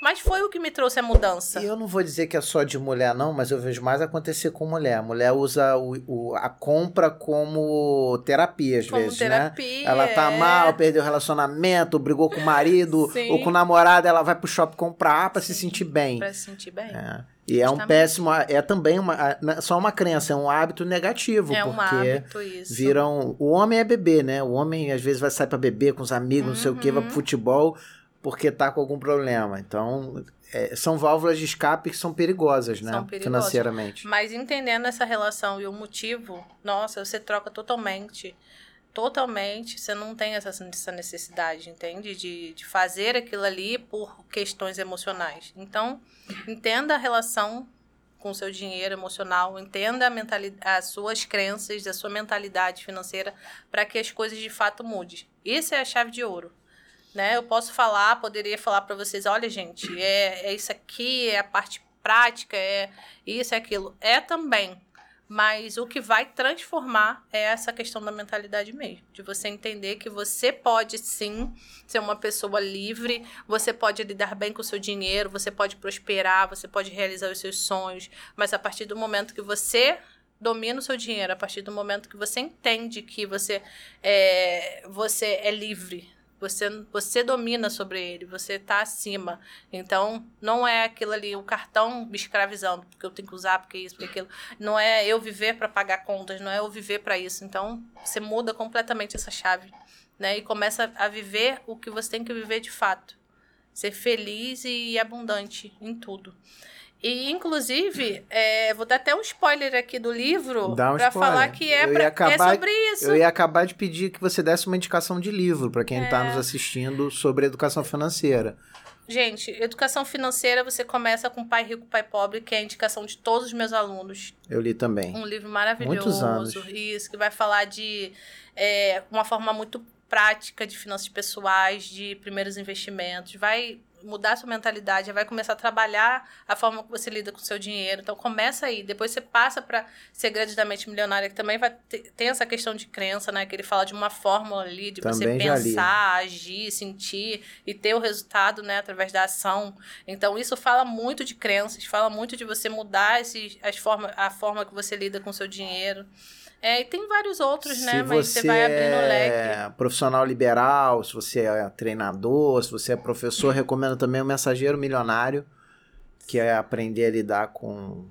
Mas foi o que me trouxe a mudança. E eu não vou dizer que é só de mulher, não, mas eu vejo mais acontecer com mulher. A mulher usa o, o a compra como terapia, às como vezes, né? terapia, né? Ela tá é. mal, perdeu o relacionamento, brigou com o marido, Sim. ou com o namorado, ela vai pro shopping comprar pra Sim. se sentir bem. Pra se sentir bem. É. E é um péssimo, é também uma, só uma crença, é um hábito negativo, é porque um hábito, isso. viram, o homem é bebê, né? O homem às vezes vai sair para beber com os amigos, uhum. não sei o que, vai pro uhum. futebol porque tá com algum problema. Então, é, são válvulas de escape que são perigosas, né? São perigosas. Financeiramente. Mas entendendo essa relação e o motivo, nossa, você troca totalmente totalmente, você não tem essa, essa necessidade, entende? De, de fazer aquilo ali por questões emocionais. Então, entenda a relação com o seu dinheiro emocional, entenda a as suas crenças, a sua mentalidade financeira, para que as coisas de fato mudem. Isso é a chave de ouro. Né? Eu posso falar, poderia falar para vocês, olha, gente, é, é isso aqui, é a parte prática, é isso, é aquilo. É também, mas o que vai transformar é essa questão da mentalidade mesmo. De você entender que você pode sim ser uma pessoa livre, você pode lidar bem com o seu dinheiro, você pode prosperar, você pode realizar os seus sonhos, mas a partir do momento que você domina o seu dinheiro, a partir do momento que você entende que você é, você é livre, você, você domina sobre ele, você está acima. Então, não é aquilo ali, o cartão me escravizando, porque eu tenho que usar, porque isso, porque aquilo. Não é eu viver para pagar contas, não é eu viver para isso. Então, você muda completamente essa chave, né? E começa a viver o que você tem que viver de fato. Ser feliz e abundante em tudo. E, inclusive, é, vou dar até um spoiler aqui do livro um para falar que é, pra, é acabar, é sobre isso. Eu ia acabar de pedir que você desse uma indicação de livro para quem está é. nos assistindo sobre educação financeira. Gente, educação financeira você começa com Pai Rico, Pai Pobre, que é a indicação de todos os meus alunos. Eu li também. Um livro maravilhoso. Muitos anos. Isso, que vai falar de é, uma forma muito prática de finanças pessoais, de primeiros investimentos. Vai mudar sua mentalidade, vai começar a trabalhar a forma que você lida com o seu dinheiro. Então começa aí, depois você passa para ser grandamente milionária, que também vai ter, tem essa questão de crença, né, que ele fala de uma fórmula ali de também você pensar, agir, sentir e ter o resultado, né, através da ação. Então isso fala muito de crenças, fala muito de você mudar esses, as forma, a forma que você lida com o seu dinheiro. É, e tem vários outros, né? Se Mas você vai abrindo o leque. É profissional liberal, se você é treinador, se você é professor, recomendo também o Mensageiro Milionário, que é aprender a lidar com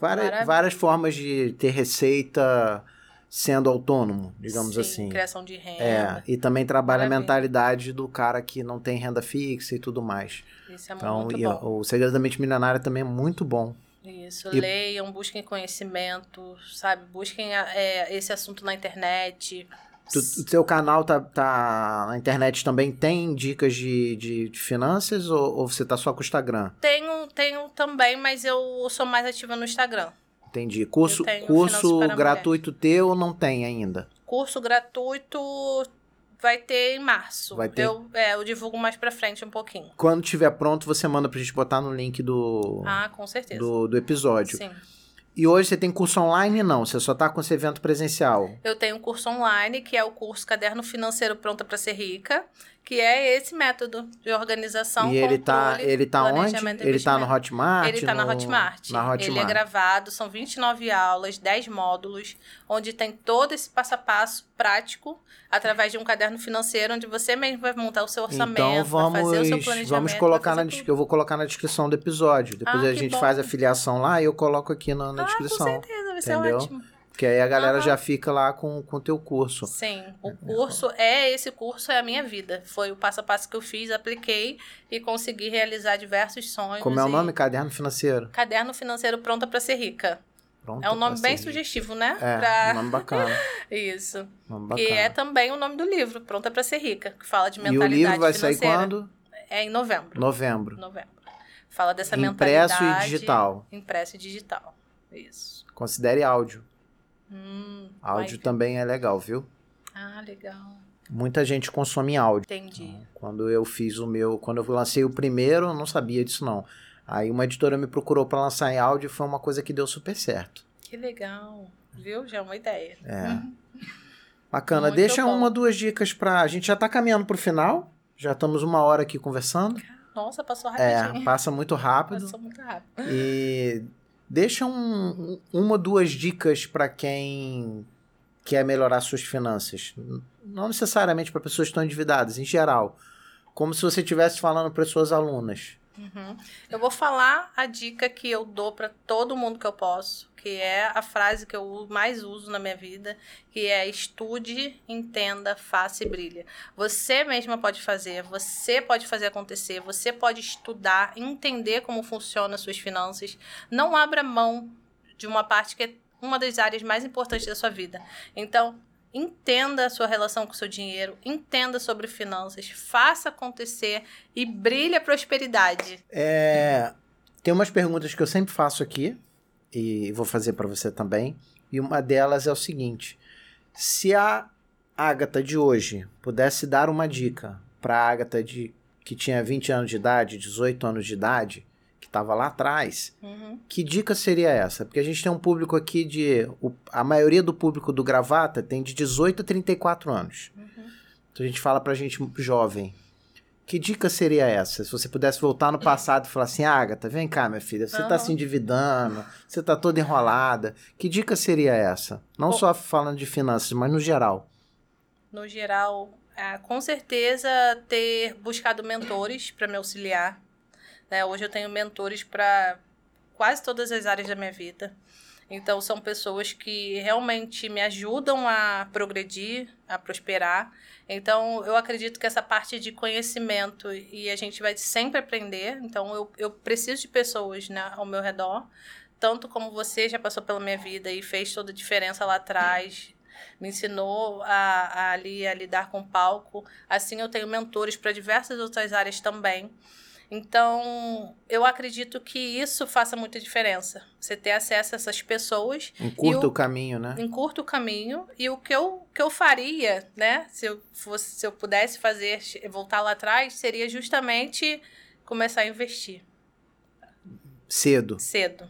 várias, várias formas de ter receita sendo autônomo, digamos Sim, assim. criação de renda. É, e também trabalha Maravilha. a mentalidade do cara que não tem renda fixa e tudo mais. Isso é então, muito bom. o Segredo da Mente Milionária também é muito bom. Isso, e... leiam, busquem conhecimento, sabe? Busquem é, esse assunto na internet. O seu canal tá, tá na internet também tem dicas de, de, de finanças ou, ou, você tá só com o Instagram? Tenho, tenho também, mas eu sou mais ativa no Instagram. Entendi. Curso, curso gratuito teu ou não tem ainda? Curso gratuito vai ter em março. Vai ter. Eu, é, eu divulgo mais pra frente um pouquinho. Quando tiver pronto, você manda pra gente botar no link do. Ah, com certeza. Do, do episódio. Sim. E hoje você tem curso online? Não, você só tá com esse evento presencial. Eu tenho um curso online, que é o curso Caderno Financeiro Pronta para Ser Rica, que é esse método de organização. E ele tá, ele tá onde? Ele tá no Hotmart? Ele tá no, na Hotmart. Na Hotmart. Ele é gravado, são 29 aulas, 10 módulos, onde tem todo esse passo a passo prático através de um caderno financeiro, onde você mesmo vai montar o seu orçamento, então, vamos, fazer o seu planejamento. Vamos colocar na Eu vou colocar na descrição do episódio. Depois ah, a gente bom. faz a filiação lá e eu coloco aqui na, na ah, descrição. Com certeza, vai ser entendeu? ótimo. Porque aí a galera uhum. já fica lá com o teu curso. Sim, o curso é esse curso é a minha vida. Foi o passo a passo que eu fiz, apliquei e consegui realizar diversos sonhos. Como é o e... nome? Caderno Financeiro. Caderno Financeiro Pronta para Ser Rica. Pronta é um nome bem sugestivo, né? É, pra... um nome bacana. Isso. Nome bacana. Que é também o nome do livro, Pronta para Ser Rica, que fala de mentalidade financeira. E o livro vai financeira. sair quando? É em novembro. Novembro. Novembro. Fala dessa Impresso mentalidade. Impresso e digital. Impresso e digital. Isso. Considere áudio. Hum, áudio vai. também é legal, viu? Ah, legal. Muita gente consome áudio. Entendi. Quando eu fiz o meu, quando eu lancei o primeiro, eu não sabia disso não. Aí uma editora me procurou para lançar em áudio, foi uma coisa que deu super certo. Que legal, viu? Já é uma ideia. É. Bacana. Muito Deixa bom. uma, duas dicas para a gente já tá caminhando pro final. Já estamos uma hora aqui conversando. Nossa, passou rapidinho. É, passa muito rápido. Passou muito rápido. E Deixa um, uma, duas dicas para quem quer melhorar suas finanças. Não necessariamente para pessoas que estão endividadas, em geral. Como se você estivesse falando para suas alunas. Uhum. Eu vou falar a dica que eu dou para todo mundo que eu posso, que é a frase que eu mais uso na minha vida, que é estude, entenda, faça e brilha. Você mesma pode fazer, você pode fazer acontecer, você pode estudar, entender como funcionam as suas finanças. Não abra mão de uma parte que é uma das áreas mais importantes da sua vida. Então, entenda a sua relação com o seu dinheiro, entenda sobre finanças, faça acontecer e brilhe a prosperidade. É, tem umas perguntas que eu sempre faço aqui e vou fazer para você também. E uma delas é o seguinte: se a Agatha de hoje pudesse dar uma dica para a Agatha de que tinha 20 anos de idade, 18 anos de idade, estava lá atrás, uhum. que dica seria essa? Porque a gente tem um público aqui de. O, a maioria do público do Gravata tem de 18 a 34 anos. Uhum. Então a gente fala pra gente jovem. Que dica seria essa? Se você pudesse voltar no passado e falar assim, Agatha, vem cá, minha filha, você está uhum. se endividando, você está toda enrolada. Que dica seria essa? Não Bom, só falando de finanças, mas no geral. No geral, é, com certeza ter buscado mentores para me auxiliar né? Hoje eu tenho mentores para quase todas as áreas da minha vida. Então, são pessoas que realmente me ajudam a progredir, a prosperar. Então, eu acredito que essa parte de conhecimento e a gente vai sempre aprender. Então, eu, eu preciso de pessoas né, ao meu redor. Tanto como você já passou pela minha vida e fez toda a diferença lá atrás, me ensinou a, a, ali, a lidar com o palco. Assim, eu tenho mentores para diversas outras áreas também. Então, eu acredito que isso faça muita diferença. Você ter acesso a essas pessoas. Encurta o, o caminho, né? Encurta o caminho. E o que eu, que eu faria, né? Se eu, fosse, se eu pudesse fazer, voltar lá atrás, seria justamente começar a investir. Cedo. Cedo.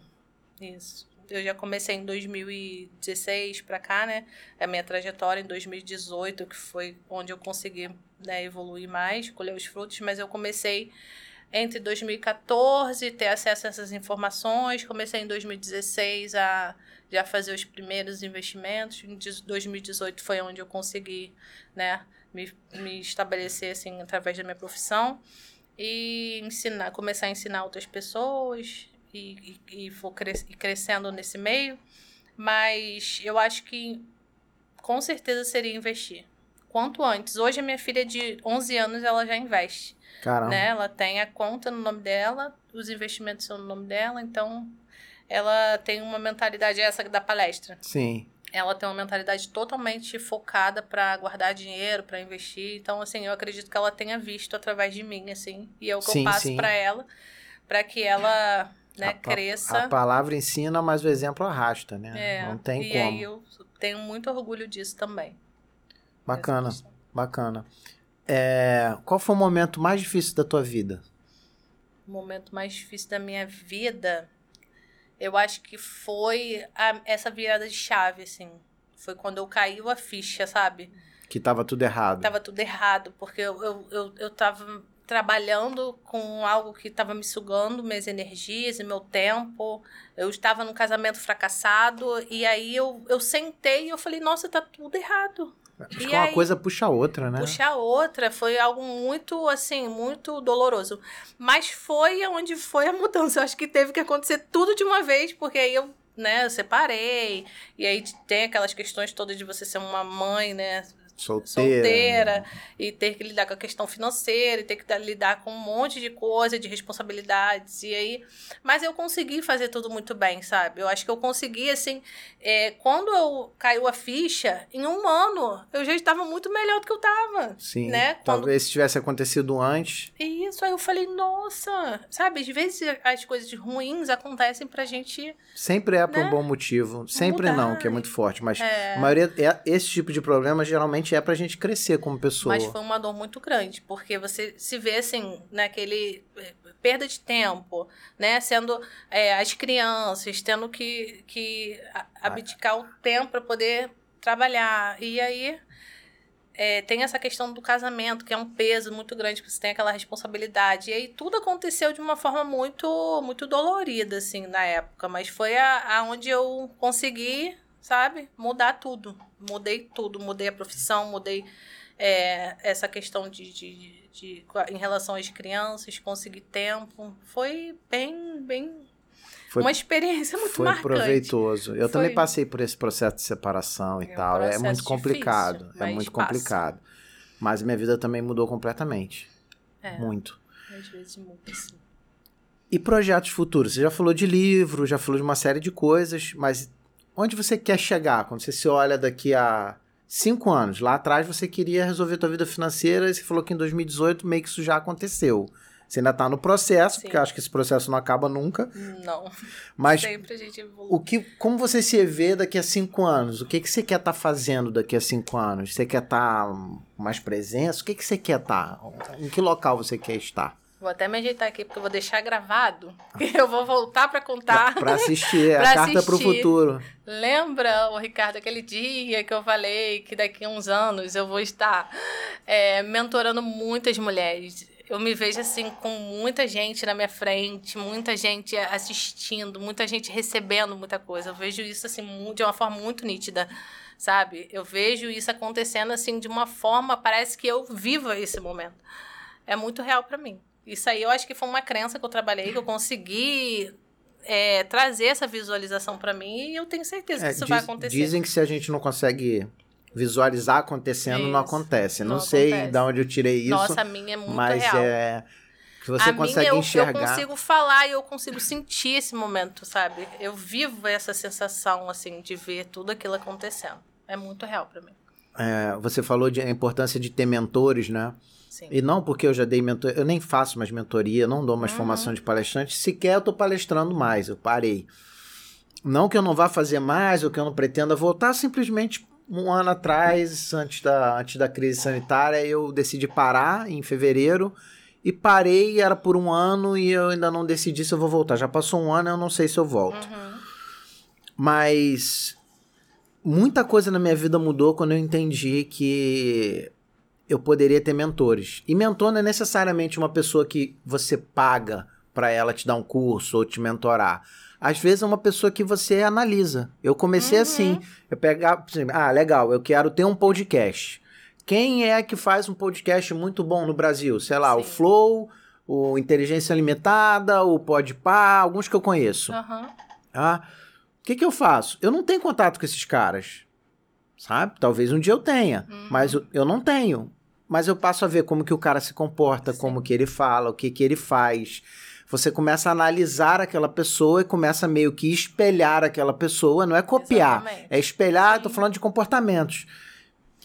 Isso. Eu já comecei em 2016 para cá, né? A minha trajetória em 2018, que foi onde eu consegui né, evoluir mais, colher os frutos, mas eu comecei entre 2014 ter acesso a essas informações. Comecei em 2016 a já fazer os primeiros investimentos. Em 2018 foi onde eu consegui, né, me, me estabelecer assim através da minha profissão e ensinar, começar a ensinar outras pessoas e, e, e for cres, e crescendo nesse meio. Mas eu acho que com certeza seria investir. Quanto antes. Hoje a minha filha de 11 anos ela já investe. Caramba. Né? Ela tem a conta no nome dela, os investimentos são no nome dela, então ela tem uma mentalidade essa da palestra. Sim. Ela tem uma mentalidade totalmente focada para guardar dinheiro, para investir. Então, assim, eu acredito que ela tenha visto através de mim, assim, e é o que sim, eu passo para ela, para que ela né, a, cresça. A palavra ensina, mas o exemplo arrasta, né? É, Não tem e como. E aí eu tenho muito orgulho disso também. Bacana, bacana. É, qual foi o momento mais difícil da tua vida? O momento mais difícil da minha vida, eu acho que foi a, essa virada de chave, assim. Foi quando eu caiu a ficha, sabe? Que tava tudo errado. Tava tudo errado, porque eu, eu, eu, eu tava trabalhando com algo que estava me sugando minhas energias e meu tempo. Eu estava num casamento fracassado e aí eu, eu sentei e eu falei, nossa, tá tudo errado. Acho e que uma coisa puxa a outra, né? Puxa a outra, foi algo muito, assim, muito doloroso. Mas foi onde foi a mudança. Eu acho que teve que acontecer tudo de uma vez, porque aí eu, né, eu separei. E aí tem aquelas questões todas de você ser uma mãe, né? Solteira. solteira e ter que lidar com a questão financeira e ter que lidar com um monte de coisa, de responsabilidades. E aí, mas eu consegui fazer tudo muito bem, sabe? Eu acho que eu consegui, assim, é, quando eu caiu a ficha, em um ano, eu já estava muito melhor do que eu estava. Sim. Né? Quando... Talvez se tivesse acontecido antes. Isso, aí eu falei, nossa, sabe? Às vezes as coisas ruins acontecem pra gente. Sempre é por né? um bom motivo. Sempre Mudar. não, que é muito forte, mas é... a maioria, é, esse tipo de problema geralmente realmente é pra gente crescer como pessoa. Mas foi uma dor muito grande, porque você se vê assim, naquele eh, perda de tempo, né? Sendo é, as crianças, tendo que, que abdicar o tempo para poder trabalhar. E aí é, tem essa questão do casamento, que é um peso muito grande, porque você tem aquela responsabilidade. E aí tudo aconteceu de uma forma muito muito dolorida, assim, na época. Mas foi a, a onde eu consegui sabe? Mudar tudo. Mudei tudo. Mudei a profissão, mudei é, essa questão de, de, de, em relação às crianças, conseguir tempo. Foi bem, bem. Foi, uma experiência muito foi marcante. proveitoso. Eu foi... também passei por esse processo de separação e é tal. Um é muito complicado. Difícil, é muito passa. complicado. Mas minha vida também mudou completamente. É, muito. Às vezes muda, sim. E projetos futuros? Você já falou de livro, já falou de uma série de coisas, mas onde você quer chegar? Quando você se olha daqui a cinco anos, lá atrás você queria resolver a tua vida financeira e você falou que em 2018 meio que isso já aconteceu. Você ainda está no processo, Sim. porque eu acho que esse processo não acaba nunca. Não. Mas Sempre a gente evolui. o que, como você se vê daqui a cinco anos? O que, que você quer estar tá fazendo daqui a cinco anos? Você quer estar tá mais presença? O que, que você quer estar? Tá? Em que local você quer estar? Vou até me ajeitar aqui, porque eu vou deixar gravado. Eu vou voltar para contar. Para assistir, é a carta para o futuro. Lembra, o Ricardo, aquele dia que eu falei que daqui a uns anos eu vou estar é, mentorando muitas mulheres. Eu me vejo assim com muita gente na minha frente, muita gente assistindo, muita gente recebendo muita coisa. Eu vejo isso assim de uma forma muito nítida, sabe? Eu vejo isso acontecendo assim de uma forma, parece que eu vivo esse momento. É muito real para mim. Isso aí eu acho que foi uma crença que eu trabalhei, que eu consegui é, trazer essa visualização para mim e eu tenho certeza é, que isso diz, vai acontecer. Dizem que se a gente não consegue visualizar acontecendo, isso, não acontece. Não, não sei acontece. de onde eu tirei isso. Nossa, a minha é muito mas real. é que você a consegue minha, eu, enxergar. Eu consigo falar e eu consigo sentir esse momento, sabe? Eu vivo essa sensação assim de ver tudo aquilo acontecendo. É muito real para mim. É, você falou de a importância de ter mentores, né? Sim. E não porque eu já dei mentoria, eu nem faço mais mentoria, não dou mais uhum. formação de palestrante, sequer eu tô palestrando mais, eu parei. Não que eu não vá fazer mais, ou que eu não pretenda voltar, simplesmente um ano atrás, antes da, antes da crise sanitária, eu decidi parar em fevereiro e parei, era por um ano e eu ainda não decidi se eu vou voltar. Já passou um ano, eu não sei se eu volto. Uhum. Mas muita coisa na minha vida mudou quando eu entendi que eu poderia ter mentores. E mentor não é necessariamente uma pessoa que você paga para ela te dar um curso ou te mentorar. Às vezes é uma pessoa que você analisa. Eu comecei uhum. assim. Eu pegava, ah, legal, eu quero ter um podcast. Quem é que faz um podcast muito bom no Brasil? Sei lá, Sim. o Flow, o Inteligência Limitada, o Podpah, alguns que eu conheço. Uhum. Ah, o que, que eu faço? Eu não tenho contato com esses caras. Sabe? Talvez um dia eu tenha, uhum. mas eu não tenho mas eu passo a ver como que o cara se comporta, Sim. como que ele fala, o que que ele faz. Você começa a analisar aquela pessoa e começa meio que espelhar aquela pessoa, não é copiar, Exatamente. é espelhar, tô falando de comportamentos.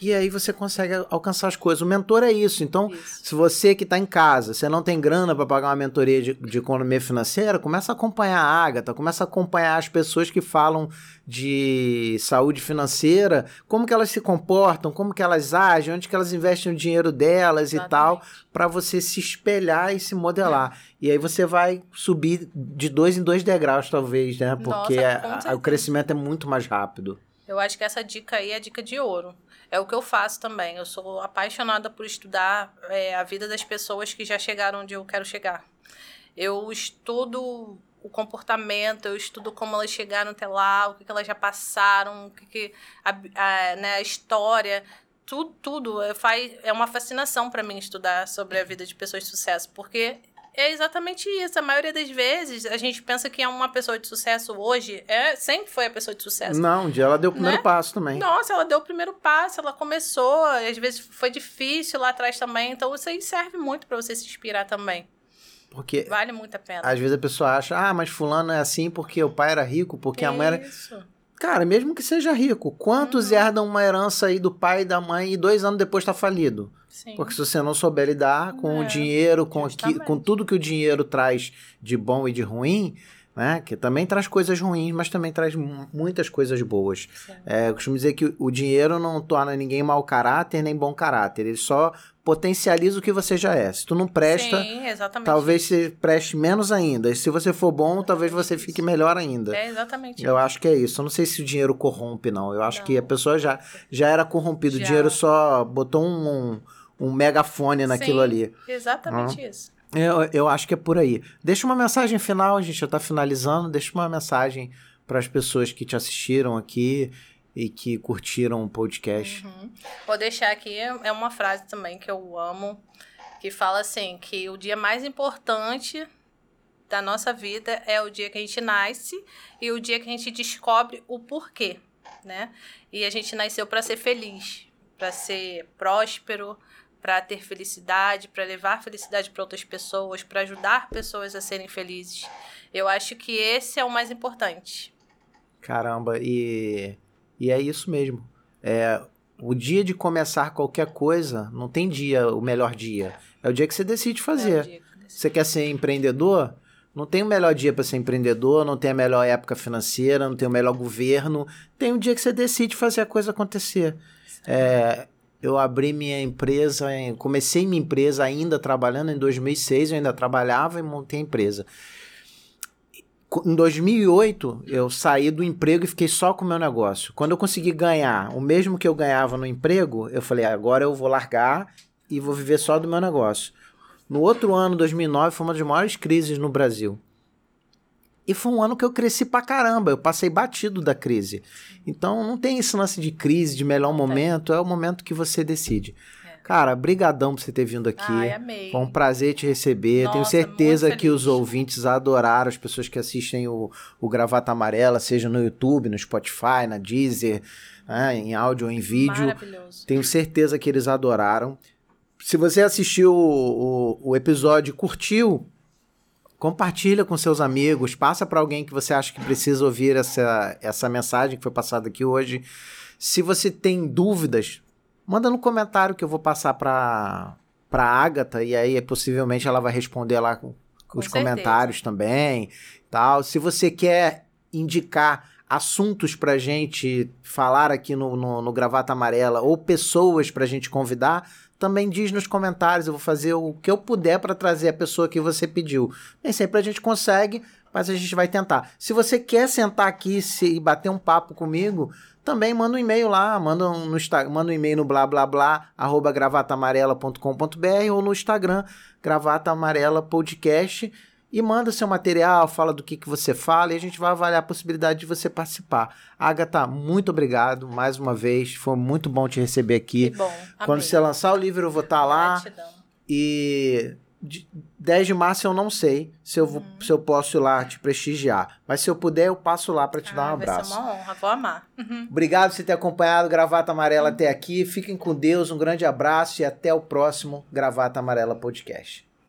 E aí você consegue alcançar as coisas. O mentor é isso. Então, isso. se você que está em casa, você não tem grana para pagar uma mentoria de, de, economia financeira, começa a acompanhar a Agatha, começa a acompanhar as pessoas que falam de saúde financeira, como que elas se comportam, como que elas agem, onde que elas investem o dinheiro delas Exatamente. e tal, para você se espelhar e se modelar. E aí você vai subir de dois em dois degraus, talvez, né? Porque Nossa, a, a, o crescimento é muito mais rápido. Eu acho que essa dica aí é a dica de ouro. É o que eu faço também. Eu sou apaixonada por estudar é, a vida das pessoas que já chegaram onde eu quero chegar. Eu estudo o comportamento, eu estudo como elas chegaram até lá, o que, que elas já passaram, o que, que a, a, né, a história, tudo, tudo é, faz, é uma fascinação para mim estudar sobre a vida de pessoas de sucesso, porque é exatamente isso. A maioria das vezes a gente pensa que é uma pessoa de sucesso hoje, é sempre foi a pessoa de sucesso. Não, um dia ela deu o primeiro né? passo também. Nossa, ela deu o primeiro passo, ela começou, às vezes foi difícil lá atrás também, então isso aí serve muito para você se inspirar também. Porque vale muito a pena. Às vezes a pessoa acha, ah, mas fulano é assim porque o pai era rico, porque Isso. a mãe era. Cara, mesmo que seja rico, quantos uhum. herdam uma herança aí do pai e da mãe e dois anos depois está falido? Sim. Porque se você não souber lidar com é, o dinheiro, com, aqui, com tudo que o dinheiro traz de bom e de ruim, né? Que também traz coisas ruins, mas também traz muitas coisas boas. É, eu costumo dizer que o dinheiro não torna ninguém mau caráter nem bom caráter. Ele só potencializa o que você já é. Se tu não presta, Sim, talvez você preste menos ainda. E se você for bom, talvez você fique melhor ainda. É exatamente. Eu acho que é isso. Eu não sei se o dinheiro corrompe, não. Eu acho não. que a pessoa já, já era corrompida. O dinheiro só botou um, um, um megafone naquilo Sim, ali. Exatamente isso. Eu, eu acho que é por aí. Deixa uma mensagem final, a gente já está finalizando. Deixa uma mensagem para as pessoas que te assistiram aqui e que curtiram o podcast. Uhum. Vou deixar aqui, é uma frase também que eu amo, que fala assim, que o dia mais importante da nossa vida é o dia que a gente nasce e o dia que a gente descobre o porquê, né? E a gente nasceu para ser feliz, para ser próspero, para ter felicidade, para levar felicidade para outras pessoas, para ajudar pessoas a serem felizes. Eu acho que esse é o mais importante. Caramba, e, e é isso mesmo. É, o dia de começar qualquer coisa, não tem dia, o melhor dia. É o dia que você decide fazer. É você quer ser empreendedor? Não tem o melhor dia para ser empreendedor, não tem a melhor época financeira, não tem o melhor governo. Tem um dia que você decide fazer a coisa acontecer. É, eu abri minha empresa, comecei minha empresa ainda trabalhando em 2006, eu ainda trabalhava e montei a empresa. Em 2008, eu saí do emprego e fiquei só com o meu negócio. Quando eu consegui ganhar o mesmo que eu ganhava no emprego, eu falei, agora eu vou largar e vou viver só do meu negócio. No outro ano, 2009, foi uma das maiores crises no Brasil. E foi um ano que eu cresci pra caramba, eu passei batido da crise. Então não tem esse lance de crise, de melhor momento, é, é o momento que você decide. Cara, brigadão por você ter vindo aqui. Ai, amei. Foi um prazer te receber. Nossa, Tenho certeza que os ouvintes adoraram, as pessoas que assistem o, o Gravata Amarela, seja no YouTube, no Spotify, na Deezer, né, em áudio ou em vídeo. Maravilhoso. Tenho certeza que eles adoraram. Se você assistiu o, o, o episódio e curtiu, compartilha com seus amigos, passa para alguém que você acha que precisa ouvir essa, essa mensagem que foi passada aqui hoje. Se você tem dúvidas, manda no comentário que eu vou passar para para Agatha e aí possivelmente ela vai responder lá com, com os certeza. comentários também, tal. Se você quer indicar assuntos para gente falar aqui no, no, no Gravata Amarela ou pessoas para gente convidar, também diz nos comentários. Eu vou fazer o que eu puder para trazer a pessoa que você pediu. Nem sempre a gente consegue, mas a gente vai tentar. Se você quer sentar aqui e bater um papo comigo, também manda um e-mail lá, manda um, no, manda um e-mail no blá blá blá, arroba gravatamarela.com.br ou no Instagram, Gravata Amarela Podcast e manda seu material, fala do que, que você fala e a gente vai avaliar a possibilidade de você participar. Agatha, muito obrigado mais uma vez, foi muito bom te receber aqui. Que bom. Quando você lançar o livro, eu vou estar tá lá. Gratidão. E 10 de março eu não sei se eu, vou, uhum. se eu posso ir lá te prestigiar. Mas se eu puder, eu passo lá para te ah, dar um abraço. Vai ser uma honra, vou amar. Uhum. Obrigado por você ter acompanhado Gravata Amarela uhum. até aqui. Fiquem com Deus, um grande abraço e até o próximo Gravata Amarela Podcast.